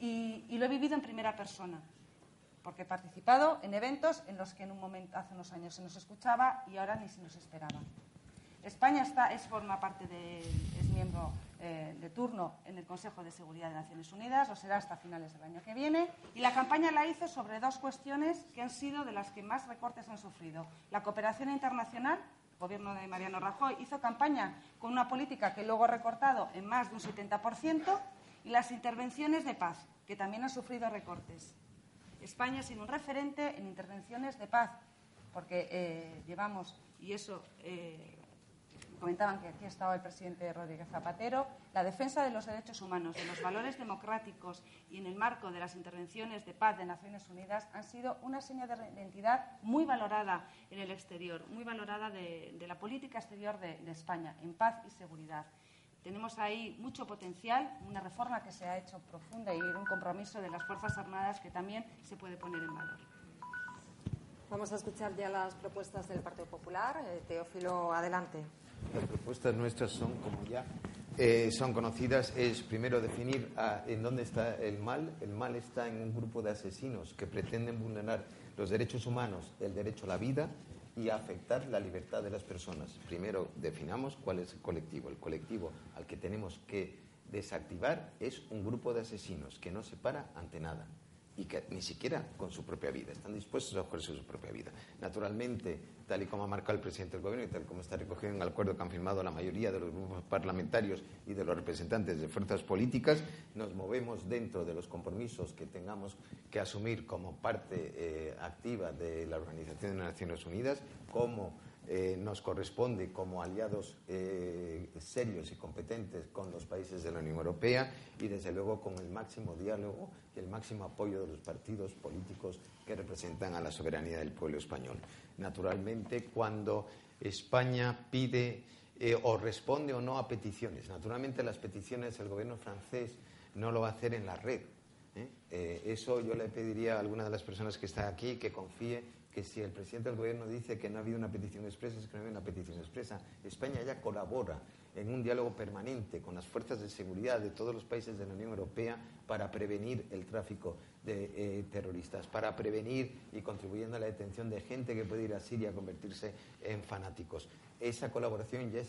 y lo he vivido en primera persona porque he participado en eventos en los que en un momento, hace unos años se nos escuchaba y ahora ni se nos esperaba. España está, es, forma parte de, es miembro eh, de turno en el Consejo de Seguridad de Naciones Unidas, lo será hasta finales del año que viene, y la campaña la hizo sobre dos cuestiones que han sido de las que más recortes han sufrido. La cooperación internacional, el gobierno de Mariano Rajoy hizo campaña con una política que luego ha recortado en más de un 70%, Y las intervenciones de paz, que también han sufrido recortes. España sin un referente en intervenciones de paz, porque eh, llevamos, y eso eh, comentaban que aquí estaba el presidente Rodríguez Zapatero, la defensa de los derechos humanos, de los valores democráticos y en el marco de las intervenciones de paz de Naciones Unidas han sido una seña de identidad muy valorada en el exterior, muy valorada de, la política exterior de, de España, en paz y seguridad. Tenemos ahí mucho potencial, una reforma que se ha hecho profunda y un compromiso de las Fuerzas Armadas que también se puede poner en valor. Vamos a escuchar ya las propuestas del Partido Popular. Eh, Teófilo, adelante. Las propuestas nuestras son, como ya eh, son conocidas, es primero definir en dónde está el mal. El mal está en un grupo de asesinos que pretenden vulnerar los derechos humanos, el derecho a la vida y afectar la libertad de las personas. Primero definamos cuál es el colectivo. El colectivo al que tenemos que desactivar es un grupo de asesinos que no se para ante nada y que ni siquiera con su propia vida, están dispuestos a ofrecer su propia vida. Naturalmente, tal y como ha marcado el presidente del Gobierno y tal como está recogido en el acuerdo que han firmado la mayoría de los grupos parlamentarios y de los representantes de fuerzas políticas, nos movemos dentro de los compromisos que tengamos que asumir como parte eh, activa de la Organización de Naciones Unidas, como eh, nos corresponde como aliados eh, serios y competentes con los países de la Unión Europea y, desde luego, con el máximo diálogo y el máximo apoyo de los partidos políticos que representan a la soberanía del pueblo español. Naturalmente, cuando España pide eh, o responde o no a peticiones, naturalmente las peticiones el gobierno francés no lo va a hacer en la red. eso yo le pediría a alguna de las personas que está aquí que confíe que si el presidente del gobierno dice que no ha habido una petición expresa, es que no ha habido una petición expresa. España ya colabora en un diálogo permanente con las fuerzas de seguridad de todos los países de la Unión Europea para prevenir el tráfico de eh, terroristas, para prevenir y contribuyendo a la detención de gente que puede ir a Siria a convertirse en fanáticos. Esa colaboración ya,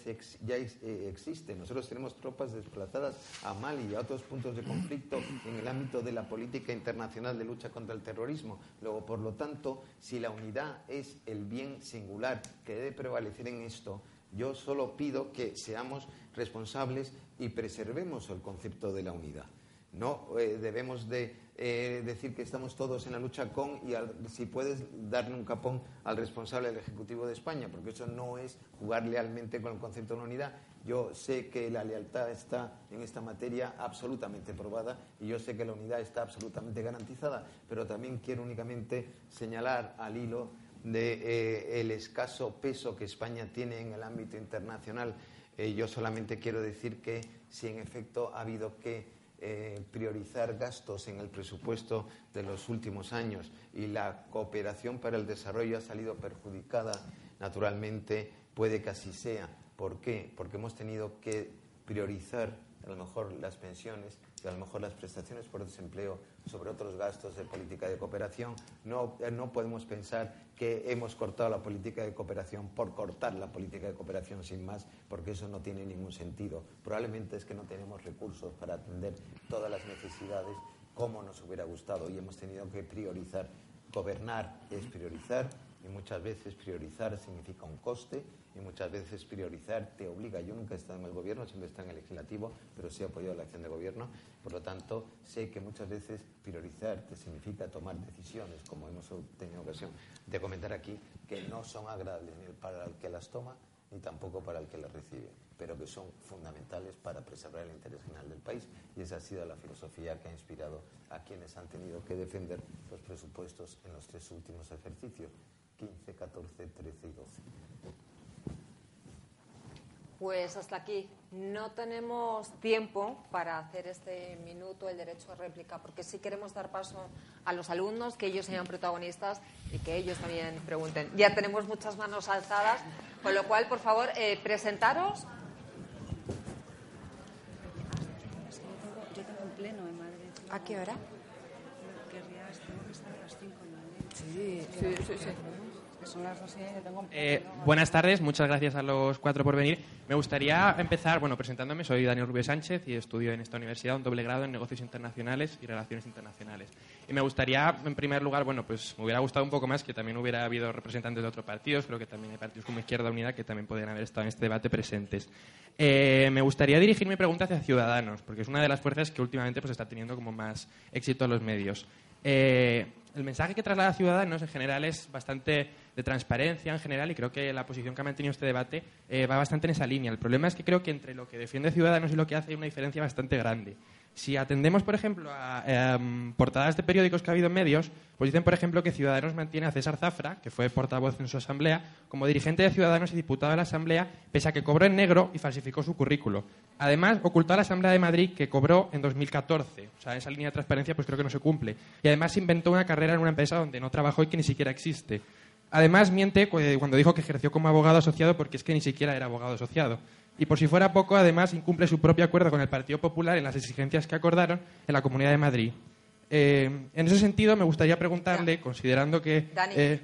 ya eh, existe. Nosotros tenemos tropas desplazadas a Mali y a otros puntos de conflicto en el ámbito de la política internacional de lucha contra el terrorismo. Luego, por lo tanto, si la unidad es el bien singular que debe prevalecer en esto, yo solo pido que seamos responsables y preservemos el concepto de la unidad. No eh, debemos de eh, decir que estamos todos en la lucha con y si puedes darle un capón al responsable del Ejecutivo de España, porque eso no es jugar lealmente con el concepto de la unidad. Yo sé que la lealtad está en esta materia absolutamente probada y yo sé que la unidad está absolutamente garantizada, pero también quiero únicamente señalar al hilo de eh, escaso peso que España tiene en el ámbito internacional. Eh, yo solamente quiero decir que si en efecto ha habido que eh, priorizar gastos en el presupuesto de los últimos años y la cooperación para el desarrollo ha salido perjudicada, naturalmente puede que así sea. ¿Por qué? Porque hemos tenido que priorizar a lo mejor las pensiones y a lo mejor las prestaciones por desempleo sobre otros gastos de política de cooperación. No, eh, no podemos pensar que hemos cortado la política de cooperación por cortar la política de cooperación sin más, porque eso no tiene ningún sentido. Probablemente es que no tenemos recursos para atender todas las necesidades como nos hubiera gustado y hemos tenido que priorizar. Gobernar es priorizar y muchas veces priorizar significa un coste y muchas veces priorizar te obliga. Yo nunca he estado en el gobierno, siempre he estado en el legislativo, pero sí he apoyado la acción de gobierno. Por lo tanto, sé que muchas veces priorizar te significa tomar decisiones, como hemos tenido ocasión de comentar aquí, que no son agradables ni para el que las toma ni tampoco para el que las recibe, pero que son fundamentales para preservar el interés general del país. Y esa ha sido la filosofía que ha inspirado a quienes han tenido que defender los presupuestos en los tres últimos ejercicios, 15, 14, 13 y 12. Pues hasta aquí. No tenemos tiempo para hacer este minuto el derecho a réplica, porque sí queremos dar paso a los alumnos, que ellos sean protagonistas y que ellos también pregunten. Ya tenemos muchas manos alzadas, con lo cual, por favor, eh, presentaros. Yo tengo un pleno en Madrid. ¿A qué hora? Querrías, tengo que estar a las 5 Sí, sí, sí. sí. Eh, buenas tardes, muchas gracias a los cuatro por venir. Me gustaría empezar, bueno, presentándome. Soy Daniel Rubio Sánchez y estudio en esta universidad un doble grado en negocios internacionales y relaciones internacionales. Y me gustaría, en primer lugar, bueno, pues me hubiera gustado un poco más que también hubiera habido representantes de otros partidos. Creo que también hay partidos como Izquierda Unida que también podrían haber estado en este debate presentes. Eh, me gustaría dirigir mi pregunta hacia Ciudadanos, porque es una de las fuerzas que últimamente pues, está teniendo como más éxito en los medios. Eh, el mensaje que traslada Ciudadanos en general es bastante de transparencia en general y creo que la posición que ha mantenido este debate eh, va bastante en esa línea. El problema es que creo que entre lo que defiende Ciudadanos y lo que hace hay una diferencia bastante grande. Si atendemos, por ejemplo, a em, portadas de periódicos que ha habido en medios, pues dicen, por ejemplo, que Ciudadanos mantiene a César Zafra, que fue portavoz en su asamblea, como dirigente de Ciudadanos y diputado de la asamblea, pese a que cobró en negro y falsificó su currículo. Además, ocultó a la asamblea de Madrid que cobró en 2014. O sea, esa línea de transparencia pues creo que no se cumple. Y además inventó una carrera en una empresa donde no trabajó y que ni siquiera existe. Además, miente cuando dijo que ejerció como abogado asociado porque es que ni siquiera era abogado asociado. Y por si fuera poco, además, incumple su propio acuerdo con el Partido Popular en las exigencias que acordaron en la Comunidad de Madrid. Eh, en ese sentido, me gustaría preguntarle, considerando que... Eh,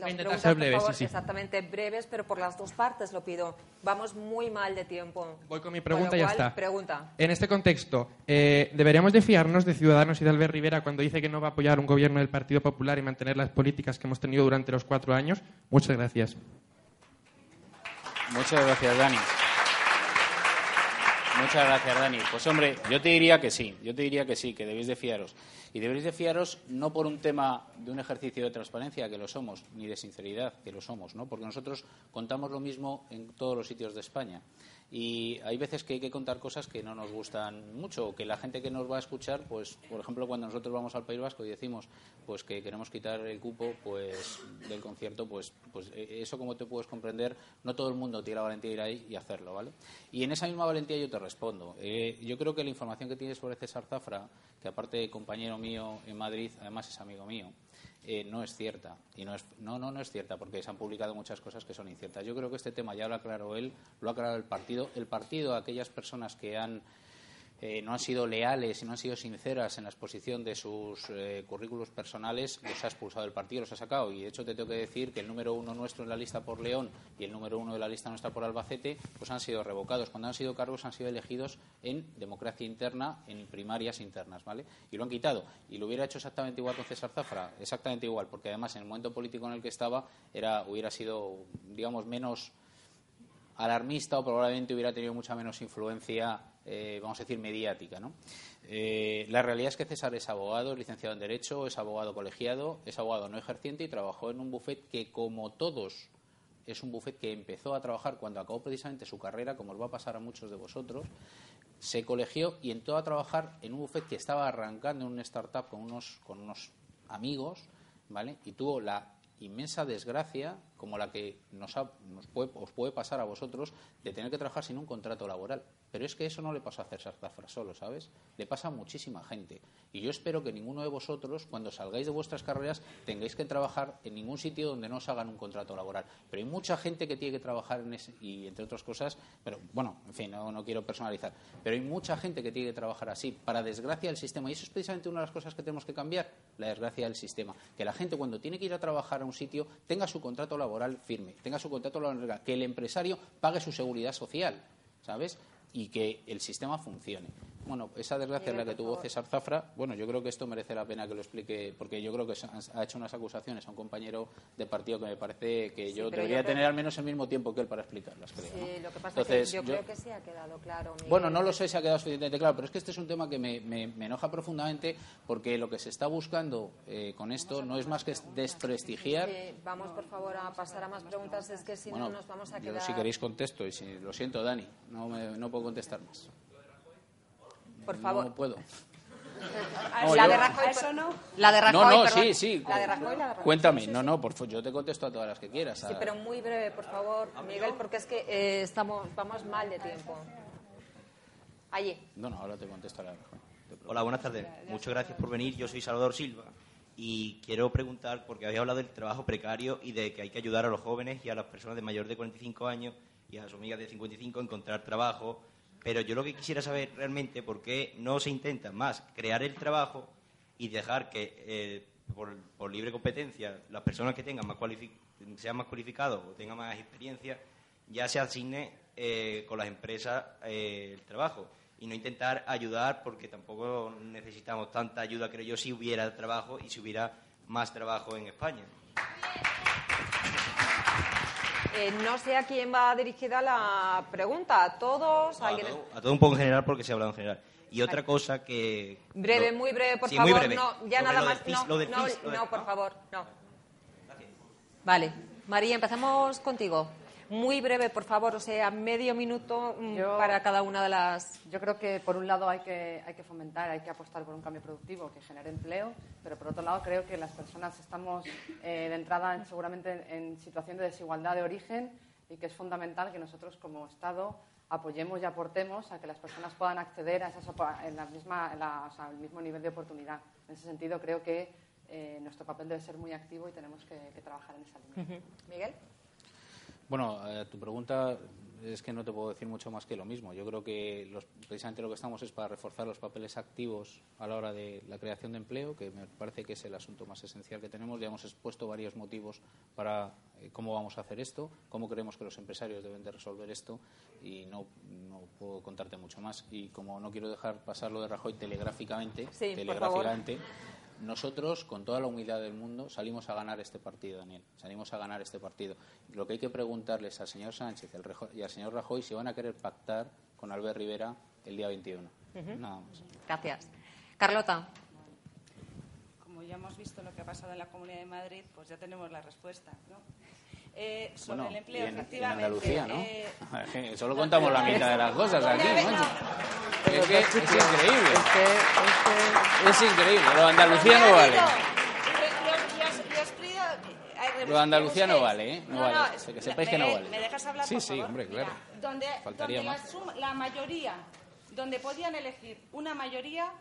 las ser breves, sí, sí. exactamente breves, pero por las dos partes lo pido. Vamos muy mal de tiempo. Voy con mi pregunta y ya está. Pregunta. En este contexto, eh, ¿deberíamos de fiarnos de Ciudadanos y de Albert Rivera cuando dice que no va a apoyar un gobierno del Partido Popular y mantener las políticas que hemos tenido durante los cuatro años? Muchas gracias. Muchas gracias, Dani. Muchas gracias, Dani. Pues hombre, yo te diría que sí, yo te diría que sí, que debéis de fiaros. Y debéis de fiaros no por un tema de un ejercicio de transparencia, que lo somos, ni de sinceridad, que lo somos, ¿no? Porque nosotros contamos lo mismo en todos los sitios de España y hay veces que hay que contar cosas que no nos gustan mucho o que la gente que nos va a escuchar pues por ejemplo cuando nosotros vamos al País Vasco y decimos pues que queremos quitar el cupo pues del concierto pues pues e, eso como te puedes comprender no todo el mundo tiene la valentía de ir ahí y hacerlo vale y en esa misma valentía yo te respondo. Eh, yo creo que la información que tienes sobre César Zafra que aparte de compañero mío en Madrid además es amigo mío eh, no es cierta. Y no, es, no, no, no es cierta, porque se han publicado muchas cosas que son inciertas. Yo creo que este tema ya lo aclaró él, lo ha aclarado el partido. El partido, aquellas personas que han eh, no han sido leales y no han sido sinceras en la exposición de sus eh, currículos personales, los ha expulsado del partido, los ha sacado. Y de hecho te tengo que decir que el número uno nuestro en la lista por León y el número uno de la lista nuestra por Albacete, pues han sido revocados. Cuando han sido cargos han sido elegidos en democracia interna, en primarias internas, ¿vale? Y lo han quitado. Y lo hubiera hecho exactamente igual con César Zafra, exactamente igual, porque además en el momento político en el que estaba era, hubiera sido, digamos, menos alarmista o probablemente hubiera tenido mucha menos influencia eh, vamos a decir, mediática. ¿no? Eh, la realidad es que César es abogado, es licenciado en Derecho, es abogado colegiado, es abogado no ejerciente y trabajó en un bufet que, como todos, es un bufet que empezó a trabajar cuando acabó precisamente su carrera, como os va a pasar a muchos de vosotros. Se colegió y entró a trabajar en un bufet que estaba arrancando en una startup con unos, con unos amigos, ¿vale? Y tuvo la inmensa desgracia, como la que nos, nos puede, os puede pasar a vosotros, de tener que trabajar sin un contrato laboral. Pero es que eso no le pasa a César Zafra solo, ¿sabes? Le pasa a muchísima gente. Y yo espero que ninguno de vosotros, cuando salgáis de vuestras carreras, tengáis que trabajar en ningún sitio donde no os hagan un contrato laboral. Pero hay mucha gente que tiene que trabajar en ese, y entre otras cosas, pero bueno, en fin, no, no quiero personalizar, pero hay mucha gente que tiene que trabajar así, para desgracia del sistema. Y eso es precisamente una de las cosas que tenemos que cambiar, la desgracia del sistema. Que la gente cuando tiene que ir a trabajar a un sitio tenga su contrato laboral firme, tenga su contrato laboral, que el empresario pague su seguridad social, ¿sabes? y que el sistema funcione. Bueno, esa desgracia es la que tuvo César Zafra, bueno, yo creo que esto merece la pena que lo explique, porque yo creo que ha hecho unas acusaciones a un compañero de partido que me parece que yo debería tener al menos el mismo tiempo que él para explicarlas, creo. Sí, lo que pasa es que yo, creo que sí ha quedado claro. Bueno, no lo sé si ha quedado suficientemente claro, pero es que este es un tema que me, enoja profundamente porque lo que se está buscando eh, con esto no es más que desprestigiar. vamos, por favor, a pasar a más preguntas, es que si no nos vamos a quedar. Yo, si queréis, contesto, y si, lo siento, Dani, no, no puedo contestar más por favor. No puedo. la de Rajoy, eso no. La de Rajoy, no, no, sí, sí. La de Rajoy, la de Rajoy. Cuéntame, no, no, por favor, yo te contesto a todas las que quieras. Sí, pero muy breve, por favor, Miguel, porque es que eh, estamos, vamos mal de tiempo. Allí. No, no, ahora te contesto a la Rajoy. Hola, buenas tardes. Muchas gracias por venir. Yo soy Salvador Silva y quiero preguntar, porque había hablado del trabajo precario y de que hay que ayudar a los jóvenes y a las personas de mayor de 45 años y a sus amigas de 55 a encontrar trabajo pero yo lo que quisiera saber realmente por qué no se intenta más crear el trabajo y dejar que, eh, por, libre competencia, las personas que tengan más sea más cualificado o tenga más experiencia, ya se asigne eh, con las empresas eh, el trabajo y no intentar ayudar porque tampoco necesitamos tanta ayuda, creo yo, si hubiera trabajo y si hubiera más trabajo en España. Eh, no sé a quién va dirigida la pregunta. ¿A todos? ¿A, todo, un poco en general porque se ha hablado en general. Y otra cosa que... Breve, muy breve, por favor. No, ya nada más. no, no, por favor, no. Vale. María, empezamos contigo. Muy breve, por favor, o sea, medio minuto mm, para cada una de las. Yo creo que, por un lado, hay que, hay que fomentar, hay que apostar por un cambio productivo que genere empleo, pero por otro lado, creo que las personas estamos eh, de entrada seguramente en, situación de desigualdad de origen y que es fundamental que nosotros, como Estado, apoyemos y aportemos a que las personas puedan acceder a esas, en la misma, al mismo nivel de oportunidad. En ese sentido, creo que eh, nuestro papel debe ser muy activo y tenemos que, trabajar en esa línea. Miguel. Bueno, eh, tu pregunta es que no te puedo decir mucho más que lo mismo. Yo creo que precisamente lo que estamos es para reforzar los papeles activos a la hora de la creación de empleo, que me parece que es el asunto más esencial que tenemos. Ya hemos expuesto varios motivos para eh, cómo vamos a hacer esto, cómo creemos que los empresarios deben de resolver esto y no, no puedo contarte mucho más. Y como no quiero dejar pasar lo de Rajoy telegráficamente, telegráficamente nosotros, con toda la humildad del mundo, salimos a ganar este partido, Daniel. Salimos a ganar este partido. Lo que hay que preguntarles al señor Sánchez y al señor Rajoy si van a querer pactar con Albert Rivera el día 21. Nada más. Gracias. Carlota. Como ya hemos visto lo que ha pasado en la Comunidad de Madrid, pues ya tenemos la respuesta, ¿no? Eh, sobre el empleo, en, efectivamente. Andalucía, ¿no? Eh, solo contamos la mitad de las cosas aquí, Es que es increíble. Es increíble. Lo de Andalucía no vale. Lo de Andalucía no vale, ¿eh? No, vale. que sepáis que no vale. ¿Me dejas hablar, Sí, sí, hombre, claro. donde, Faltaría más. La, mayoría, donde podían elegir una mayoría,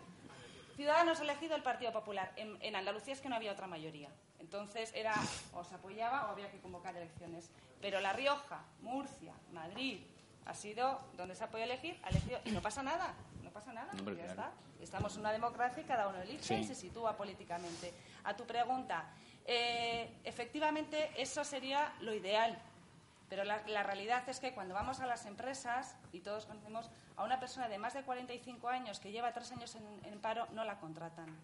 Ciudadanos ha elegido el Partido Popular. En, en Andalucía es que no había otra mayoría. Entonces era o se apoyaba o había que convocar elecciones. Pero La Rioja, Murcia, Madrid, ha sido donde se ha podido elegir, ha elegido y no pasa nada, no pasa nada, ya está. Estamos en una democracia y cada uno elige y se sitúa políticamente. A tu pregunta, eh, efectivamente eso sería lo ideal, pero la, realidad es que cuando vamos a las empresas, y todos conocemos a una persona de más de 45 años que lleva tres años en paro, no la contratan.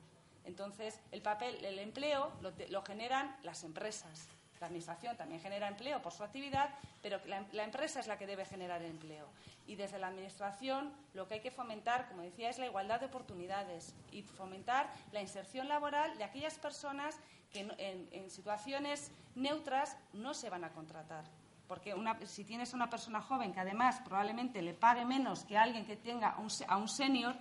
Entonces, el papel, el empleo lo, generan las empresas. La Administración también genera empleo por su actividad, pero la, empresa es la que debe generar empleo. Y desde la Administración lo que hay que fomentar, como decía, es la igualdad de oportunidades y fomentar la inserción laboral de aquellas personas que en, situaciones neutras no se van a contratar. Porque si tienes a una persona joven que además probablemente le pague menos que alguien que tenga a un senior,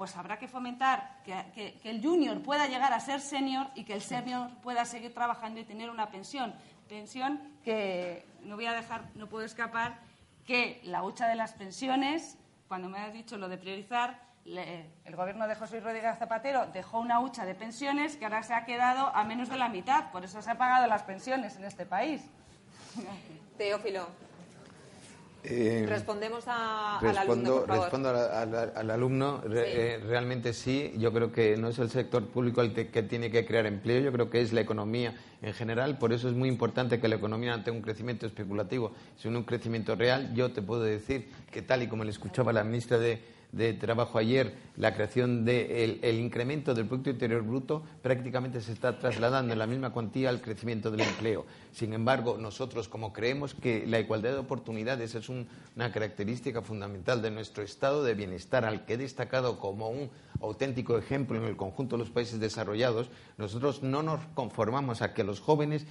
pues habrá que fomentar que, el junior pueda llegar a ser senior y que el senior pueda seguir trabajando y tener una pensión. Pensión que no voy a dejar, no puedo escapar, que la hucha de las pensiones, cuando me has dicho lo de priorizar, el gobierno de José Rodríguez Zapatero dejó una hucha de pensiones que ahora se ha quedado a menos de la mitad. Por eso se han pagado las pensiones en este país. Teófilo. Eh, Respondemos al alumno. Respondo al, alumno. Eh, realmente sí. Yo creo que no es el sector público el que tiene que crear empleo. Yo creo que es la economía en general. Por eso es muy importante que la economía no tenga un crecimiento especulativo, sino un crecimiento real. Yo te puedo decir que, tal y como le escuchaba la ministra de de trabajo ayer, la creación del el incremento del Producto Interior Bruto prácticamente se está trasladando en la misma cuantía al crecimiento del empleo. Sin embargo, nosotros, como creemos que la igualdad de oportunidades es una característica fundamental de nuestro estado de bienestar, al que he destacado como un auténtico ejemplo en el conjunto de los países desarrollados, nosotros no nos conformamos a que los jóvenes,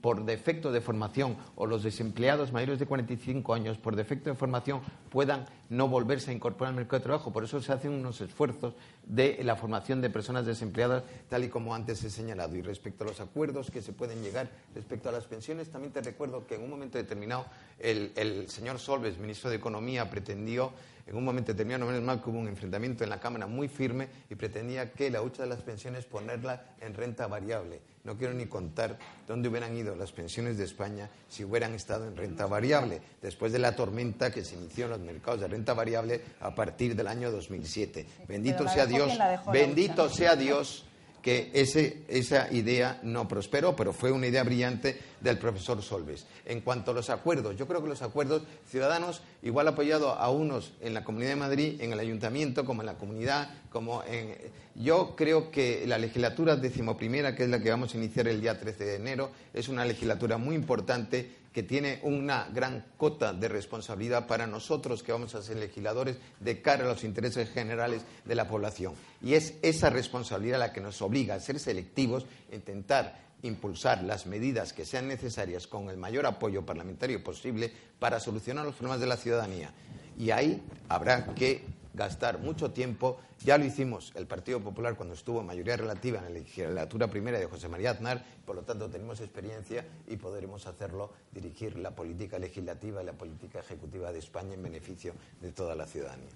por defecto de formación, o los desempleados mayores de 45 años, por defecto de formación, puedan no volverse a incorporar al trabajo. Por eso se hacen unos esfuerzos de la formación de personas desempleadas, tal y como antes he señalado. Y respecto a los acuerdos que se pueden llegar respecto a las pensiones, también te recuerdo que en un momento determinado el, el señor Solves, ministro de Economía, pretendió en un momento determinado, menos mal que hubo un enfrentamiento en la Cámara muy firme y pretendía que la hucha de las pensiones ponerla en renta variable. No quiero ni contar dónde hubieran ido las pensiones de España si hubieran estado en renta variable, después de la tormenta que se inició en los mercados de renta variable a partir del año 2007. bendito sea Dios, bendito sea Dios que ese, esa idea no prosperó, pero fue una idea brillante del profesor Solves. En cuanto a los acuerdos, yo creo que los acuerdos ciudadanos, igual apoyado a unos en la Comunidad de Madrid, en el Ayuntamiento, como en la comunidad, como en... Yo creo que la legislatura decimoprimera, que es la que vamos a iniciar el día 13 de enero, es una legislatura muy importante que tiene una gran cota de responsabilidad para nosotros que vamos a ser legisladores de cara a los intereses generales de la población. Y es esa responsabilidad la que nos obliga a ser selectivos, intentar impulsar las medidas que sean necesarias con el mayor apoyo parlamentario posible para solucionar los problemas de la ciudadanía. Y ahí habrá que gastar mucho tiempo. Ya lo hicimos el Partido Popular cuando estuvo en mayoría relativa en la legislatura primera de José María Aznar, por lo tanto tenemos experiencia y podremos hacerlo, dirigir la política legislativa y la política ejecutiva de España en beneficio de toda la ciudadanía.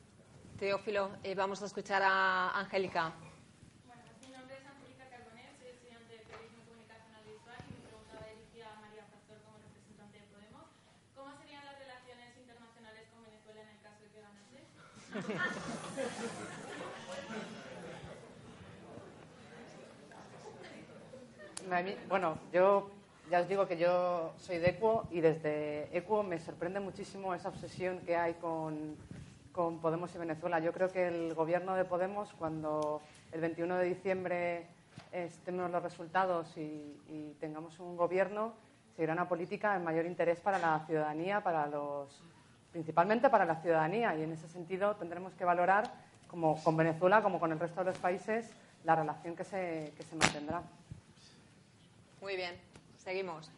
Teófilo, eh, vamos a escuchar a Angélica. Bueno, yo ya os digo que yo soy de ECUO y desde ECUO me sorprende muchísimo esa obsesión que hay con, Podemos y Venezuela. Yo creo que el gobierno de Podemos, cuando el 21 de diciembre estemos los resultados y, y tengamos un gobierno, seguirá una política de mayor interés para la ciudadanía, para los principalmente para la ciudadanía y en ese sentido tendremos que valorar, como con Venezuela como con el resto de los países, la relación que se, que se mantendrá. Muy bien, seguimos.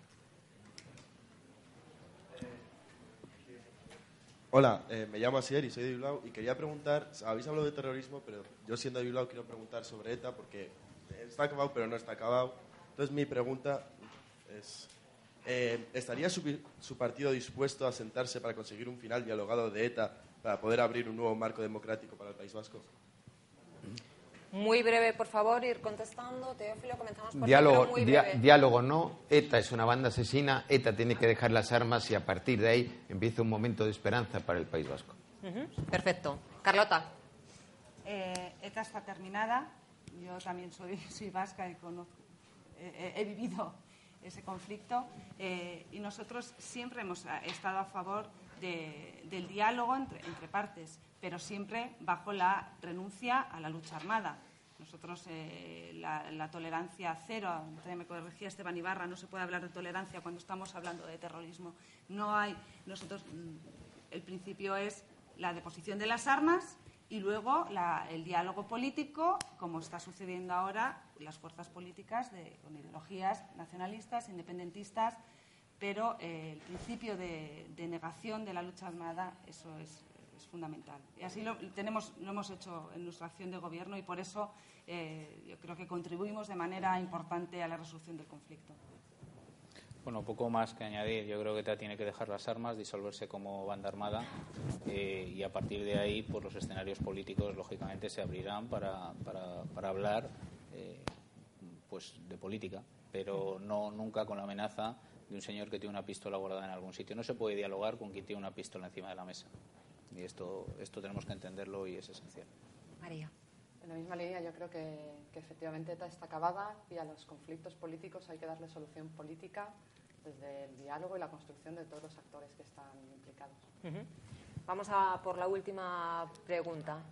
Hola, eh, me llamo Asier y soy de Bilbao y quería preguntar, habéis hablado de terrorismo, pero yo siendo de Bilbao quiero preguntar sobre ETA porque está acabado pero no está acabado. Entonces mi pregunta es, eh, ¿Estaría su, partido dispuesto a sentarse para conseguir un final dialogado de ETA para poder abrir un nuevo marco democrático para el País Vasco? Muy breve, por favor, ir contestando. Teófilo, comenzamos por diálogo, muy breve. diálogo no. ETA es una banda asesina. ETA tiene que dejar las armas y a partir de ahí empieza un momento de esperanza para el País Vasco. Perfecto. Carlota. Eh, ETA está terminada. Yo también soy, vasca y he vivido ese conflicto eh, y nosotros siempre hemos estado a favor del diálogo entre, partes, pero siempre bajo la renuncia a la lucha armada. Nosotros, eh, la, tolerancia cero, me corregía Esteban Ibarra, no se puede hablar de tolerancia cuando estamos hablando de terrorismo. No hay, nosotros, mm, el principio es la deposición de las armas y luego el diálogo político, como está sucediendo ahora, las fuerzas políticas con ideologías nacionalistas, independentistas, pero eh, el principio de, negación de la lucha armada, eso es, fundamental. Y así lo, tenemos, lo hemos hecho en nuestra acción de gobierno y por eso eh, yo creo que contribuimos de manera importante a la resolución del conflicto. Bueno, poco más que añadir. Yo creo que ETA tiene que dejar las armas, disolverse como banda armada eh, y a partir de ahí, pues los escenarios políticos, lógicamente, se abrirán para, para, para hablar pues de política, pero no nunca con la amenaza de un señor que tiene una pistola guardada en algún sitio. No se puede dialogar con quien tiene una pistola encima de la mesa. Y esto, esto tenemos que entenderlo y es esencial. María. En la misma línea, yo creo que, que efectivamente ETA está acabada y a los conflictos políticos hay que darle solución política desde el diálogo y la construcción de todos los actores que están implicados. Vamos a por la última pregunta.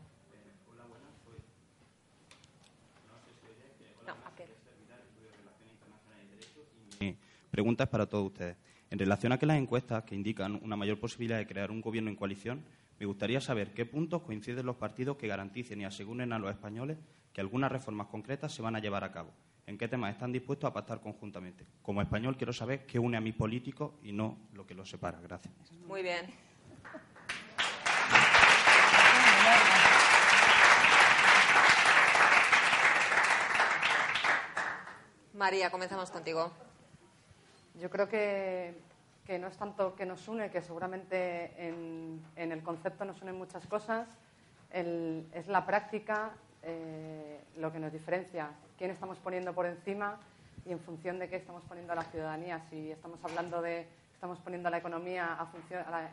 hola, buenas. Soy... No sé si oye. Hola, no, ¿a Relaciones Internacionales y Derecho. Y mi pregunta es para todos ustedes. En relación a que las encuestas que indican una mayor posibilidad de crear un gobierno en coalición, me gustaría saber qué puntos coinciden los partidos que garanticen y aseguren a los españoles que algunas reformas concretas se van a llevar a cabo en qué temas están dispuestos a pactar conjuntamente. Como español quiero saber qué une a mis políticos y no lo que los separa. Gracias. Muy bien. María, comenzamos contigo. Yo creo que, no es tanto que nos une, que seguramente en, el concepto nos unen muchas cosas. es la práctica eh, lo que nos diferencia quién estamos poniendo por encima y en función de qué estamos poniendo a la ciudadanía. Si estamos hablando de estamos poniendo la economía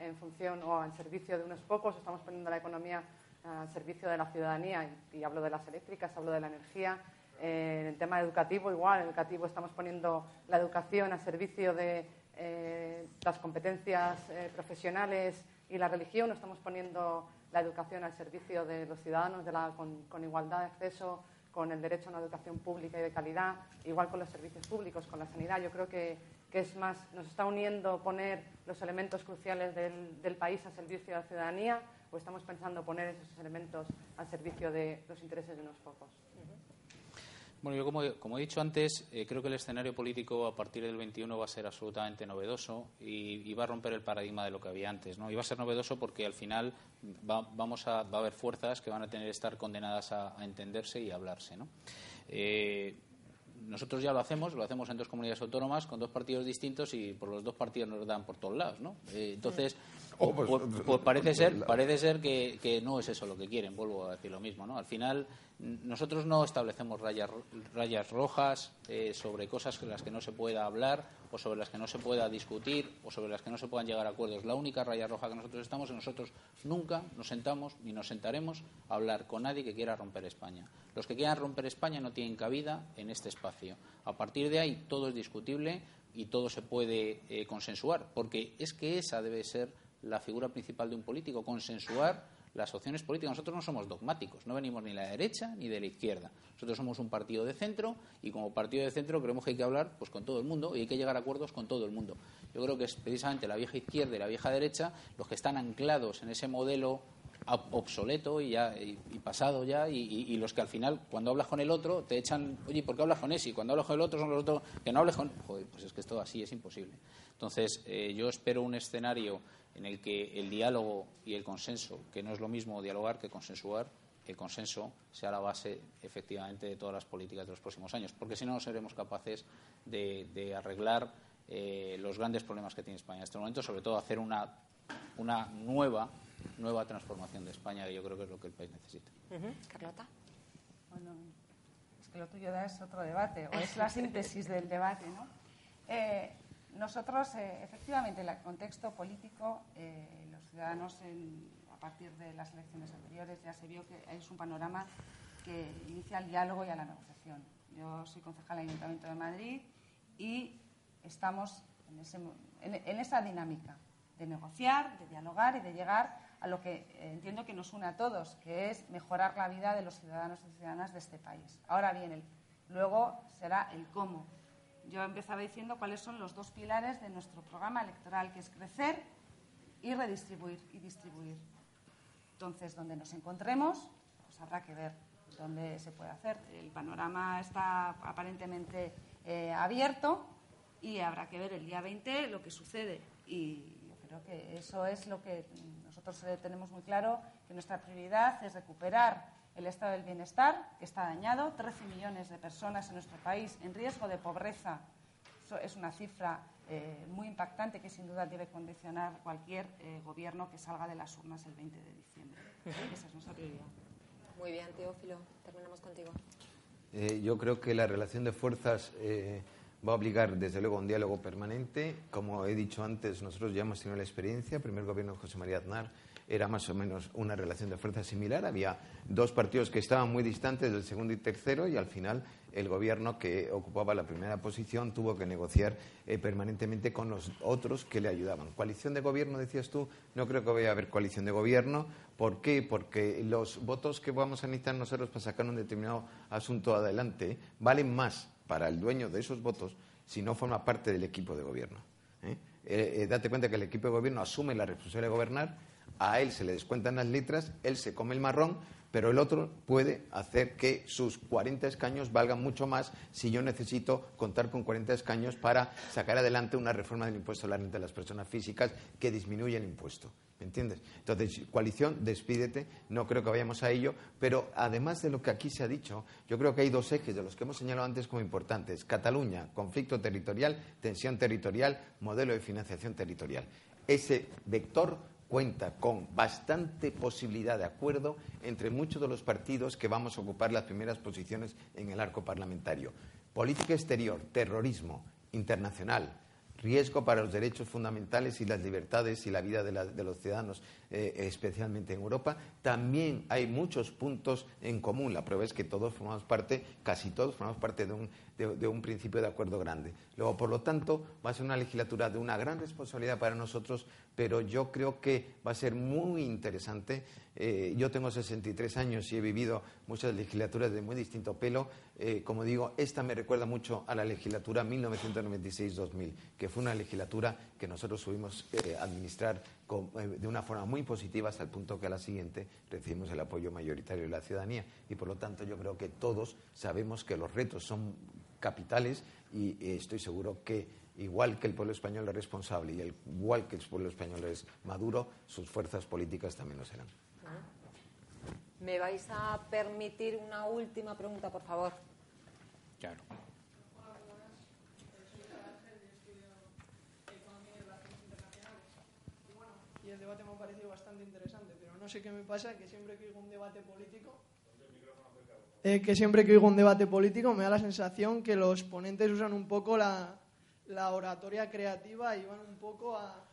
en función o en servicio de unos pocos, estamos poniendo la economía al servicio de la ciudadanía. Y, hablo de las eléctricas, hablo de la energía. En el tema educativo, igual, educativo estamos poniendo la educación a servicio de eh, las competencias eh, profesionales y la religión, estamos poniendo la educación al servicio de los ciudadanos con, igualdad de acceso, con el derecho a una educación pública y de calidad, igual con los servicios públicos, con la sanidad. Yo creo que, que es más, nos está uniendo poner los elementos cruciales del, del país a servicio de la ciudadanía o estamos pensando poner esos elementos al servicio de los intereses de unos pocos. Bueno, yo como, he dicho antes, eh, creo que el escenario político a partir del 21 va a ser absolutamente novedoso y, va a romper el paradigma de lo que había antes. ¿no? Y va a ser novedoso porque al final va, vamos a, va a haber fuerzas que van a tener que estar condenadas a, a entenderse y a hablarse. ¿no? Eh, nosotros ya lo hacemos, lo hacemos en dos comunidades autónomas con dos partidos distintos y por los dos partidos nos dan por todos lados, ¿no? Eh, entonces, oh, pues, pues, pues, parece ser, parece ser que, que, no es eso lo que quieren, vuelvo a decir lo mismo, ¿no? Al final, nosotros no establecemos rayas, rayas rojas eh, sobre cosas sobre las que no se pueda hablar o sobre las que no se pueda discutir o sobre las que no se puedan llegar a acuerdos. La única raya roja que nosotros estamos es nosotros nunca nos sentamos ni nos sentaremos a hablar con nadie que quiera romper España. Los que quieran romper España no tienen cabida en este espacio. A partir de ahí todo es discutible y todo se puede eh, consensuar, porque es que esa debe ser la figura principal de un político, consensuar las opciones políticas. Nosotros no somos dogmáticos, no venimos ni de la derecha ni de la izquierda. Nosotros somos un partido de centro y como partido de centro creemos que hay que hablar pues, con todo el mundo y hay que llegar a acuerdos con todo el mundo. Yo creo que es precisamente la vieja izquierda y la vieja derecha los que están anclados en ese modelo obsoleto y, ya, y, pasado ya y, y, los que al final cuando hablas con el otro te echan oye ¿por qué hablas con ese? y cuando hablas con el otro son los otros que no hables con joder pues es que esto así es imposible entonces eh, yo espero un escenario en el que el diálogo y el consenso, que no es lo mismo dialogar que consensuar, el consenso sea la base efectivamente de todas las políticas de los próximos años, porque si no, no seremos capaces de, de arreglar eh, los grandes problemas que tiene España en este momento, sobre todo hacer una, una nueva, nueva transformación de España, que yo creo que es lo que el país necesita. Uh -huh. Carlota. Bueno, es que lo tuyo da es otro debate, o es la síntesis del debate, ¿no? Eh, nosotros, eh, efectivamente, en el contexto político, eh, los ciudadanos, en, a partir de las elecciones anteriores, ya se vio que es un panorama que inicia el diálogo y a la negociación. Yo soy concejal del Ayuntamiento de Madrid y estamos en, esa dinámica de negociar, de dialogar y de llegar a lo que eh, entiendo que nos une a todos, que es mejorar la vida de los ciudadanos y ciudadanas de este país. Ahora bien, luego será el cómo yo empezaba diciendo cuáles son los dos pilares de nuestro programa electoral, que es crecer y redistribuir y distribuir. Entonces, donde nos encontremos, pues habrá que ver dónde se puede hacer. El panorama está aparentemente eh, abierto y habrá que ver el día 20 lo que sucede. Y yo creo que eso es lo que nosotros eh, tenemos muy claro, que nuestra prioridad es recuperar el estado del bienestar, que está dañado, 13 millones de personas en nuestro país en riesgo de pobreza. Eso es una cifra eh, muy impactante que sin duda debe condicionar cualquier eh, gobierno que salga de las urnas el 20 de diciembre. Esa es nuestra prioridad. Muy bien, Teófilo. Terminamos contigo. Eh, yo creo que la relación de fuerzas va a obligar, desde luego, a un diálogo permanente. Como he dicho antes, nosotros ya hemos tenido la experiencia. El primer gobierno de José María Aznar era más o menos una relación de fuerza similar. Había dos partidos que estaban muy distantes del segundo y tercero y al final el gobierno que ocupaba la primera posición tuvo que negociar eh, permanentemente con los otros que le ayudaban. Coalición de gobierno, decías tú, no creo que vaya a haber coalición de gobierno. ¿Por qué? Porque los votos que vamos a necesitar nosotros para sacar un determinado asunto adelante valen más para el dueño de esos votos si no forma parte del equipo de gobierno. ¿eh? Eh, date cuenta que el equipo de gobierno asume la responsabilidad de gobernar a él se le descuentan las letras, él se come el marrón, pero el otro puede hacer que sus 40 escaños valgan mucho más si yo necesito contar con 40 escaños para sacar adelante una reforma del impuesto a la renta de las personas físicas que disminuye el impuesto. ¿Me entiendes? Entonces, coalición, despídete, no creo que vayamos a ello, pero además de lo que aquí se ha dicho, yo creo que hay dos ejes de los que hemos señalado antes como importantes. Cataluña, conflicto territorial, tensión territorial, modelo de financiación territorial. Ese vector cuenta con bastante posibilidad de acuerdo entre muchos de los partidos que vamos a ocupar las primeras posiciones en el arco parlamentario. Política exterior, terrorismo internacional, riesgo para los derechos fundamentales y las libertades y la vida de, los ciudadanos, eh, especialmente en Europa. También hay muchos puntos en común. La prueba es que todos formamos parte, casi todos formamos parte de un, de un principio de acuerdo grande. Luego, por lo tanto, va a ser una legislatura de una gran responsabilidad para nosotros, pero yo creo que va a ser muy interesante eh, yo tengo 63 años y he vivido muchas legislaturas de muy distinto pelo. Eh, como digo, esta me recuerda mucho a la legislatura 1996-2000, que fue una legislatura que nosotros subimos eh, administrar de una forma muy positiva hasta el punto que a la siguiente recibimos el apoyo mayoritario de la ciudadanía. Y por lo tanto yo creo que todos sabemos que los retos son capitales y estoy seguro que igual que el pueblo español es responsable y igual que el pueblo español es maduro, sus fuerzas políticas también lo serán. ¿Me vais a permitir una última pregunta, por favor? Claro. Y el debate me ha parecido bastante interesante, pero no sé qué me pasa, que siempre que oigo un debate político, eh, que siempre que oigo un debate político me da la sensación que los ponentes usan un poco la, la oratoria creativa y van un poco a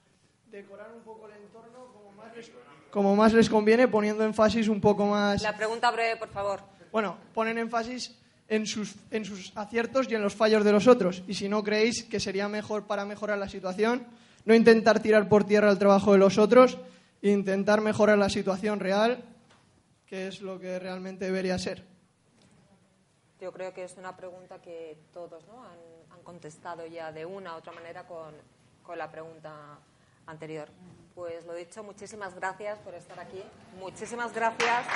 decorar un poco el entorno como más les, como más les conviene, poniendo énfasis un poco más. La pregunta breve, por favor. Bueno, ponen énfasis en sus, en sus aciertos y en los fallos de los otros. Y si no creéis que sería mejor para mejorar la situación, no intentar tirar por tierra el trabajo de los otros, intentar mejorar la situación real, que es lo que realmente debería ser. Yo creo que es una pregunta que todos ¿no? han, han contestado ya de una u otra manera con, con la pregunta anterior. Pues lo dicho, muchísimas gracias por estar aquí. Muchísimas gracias.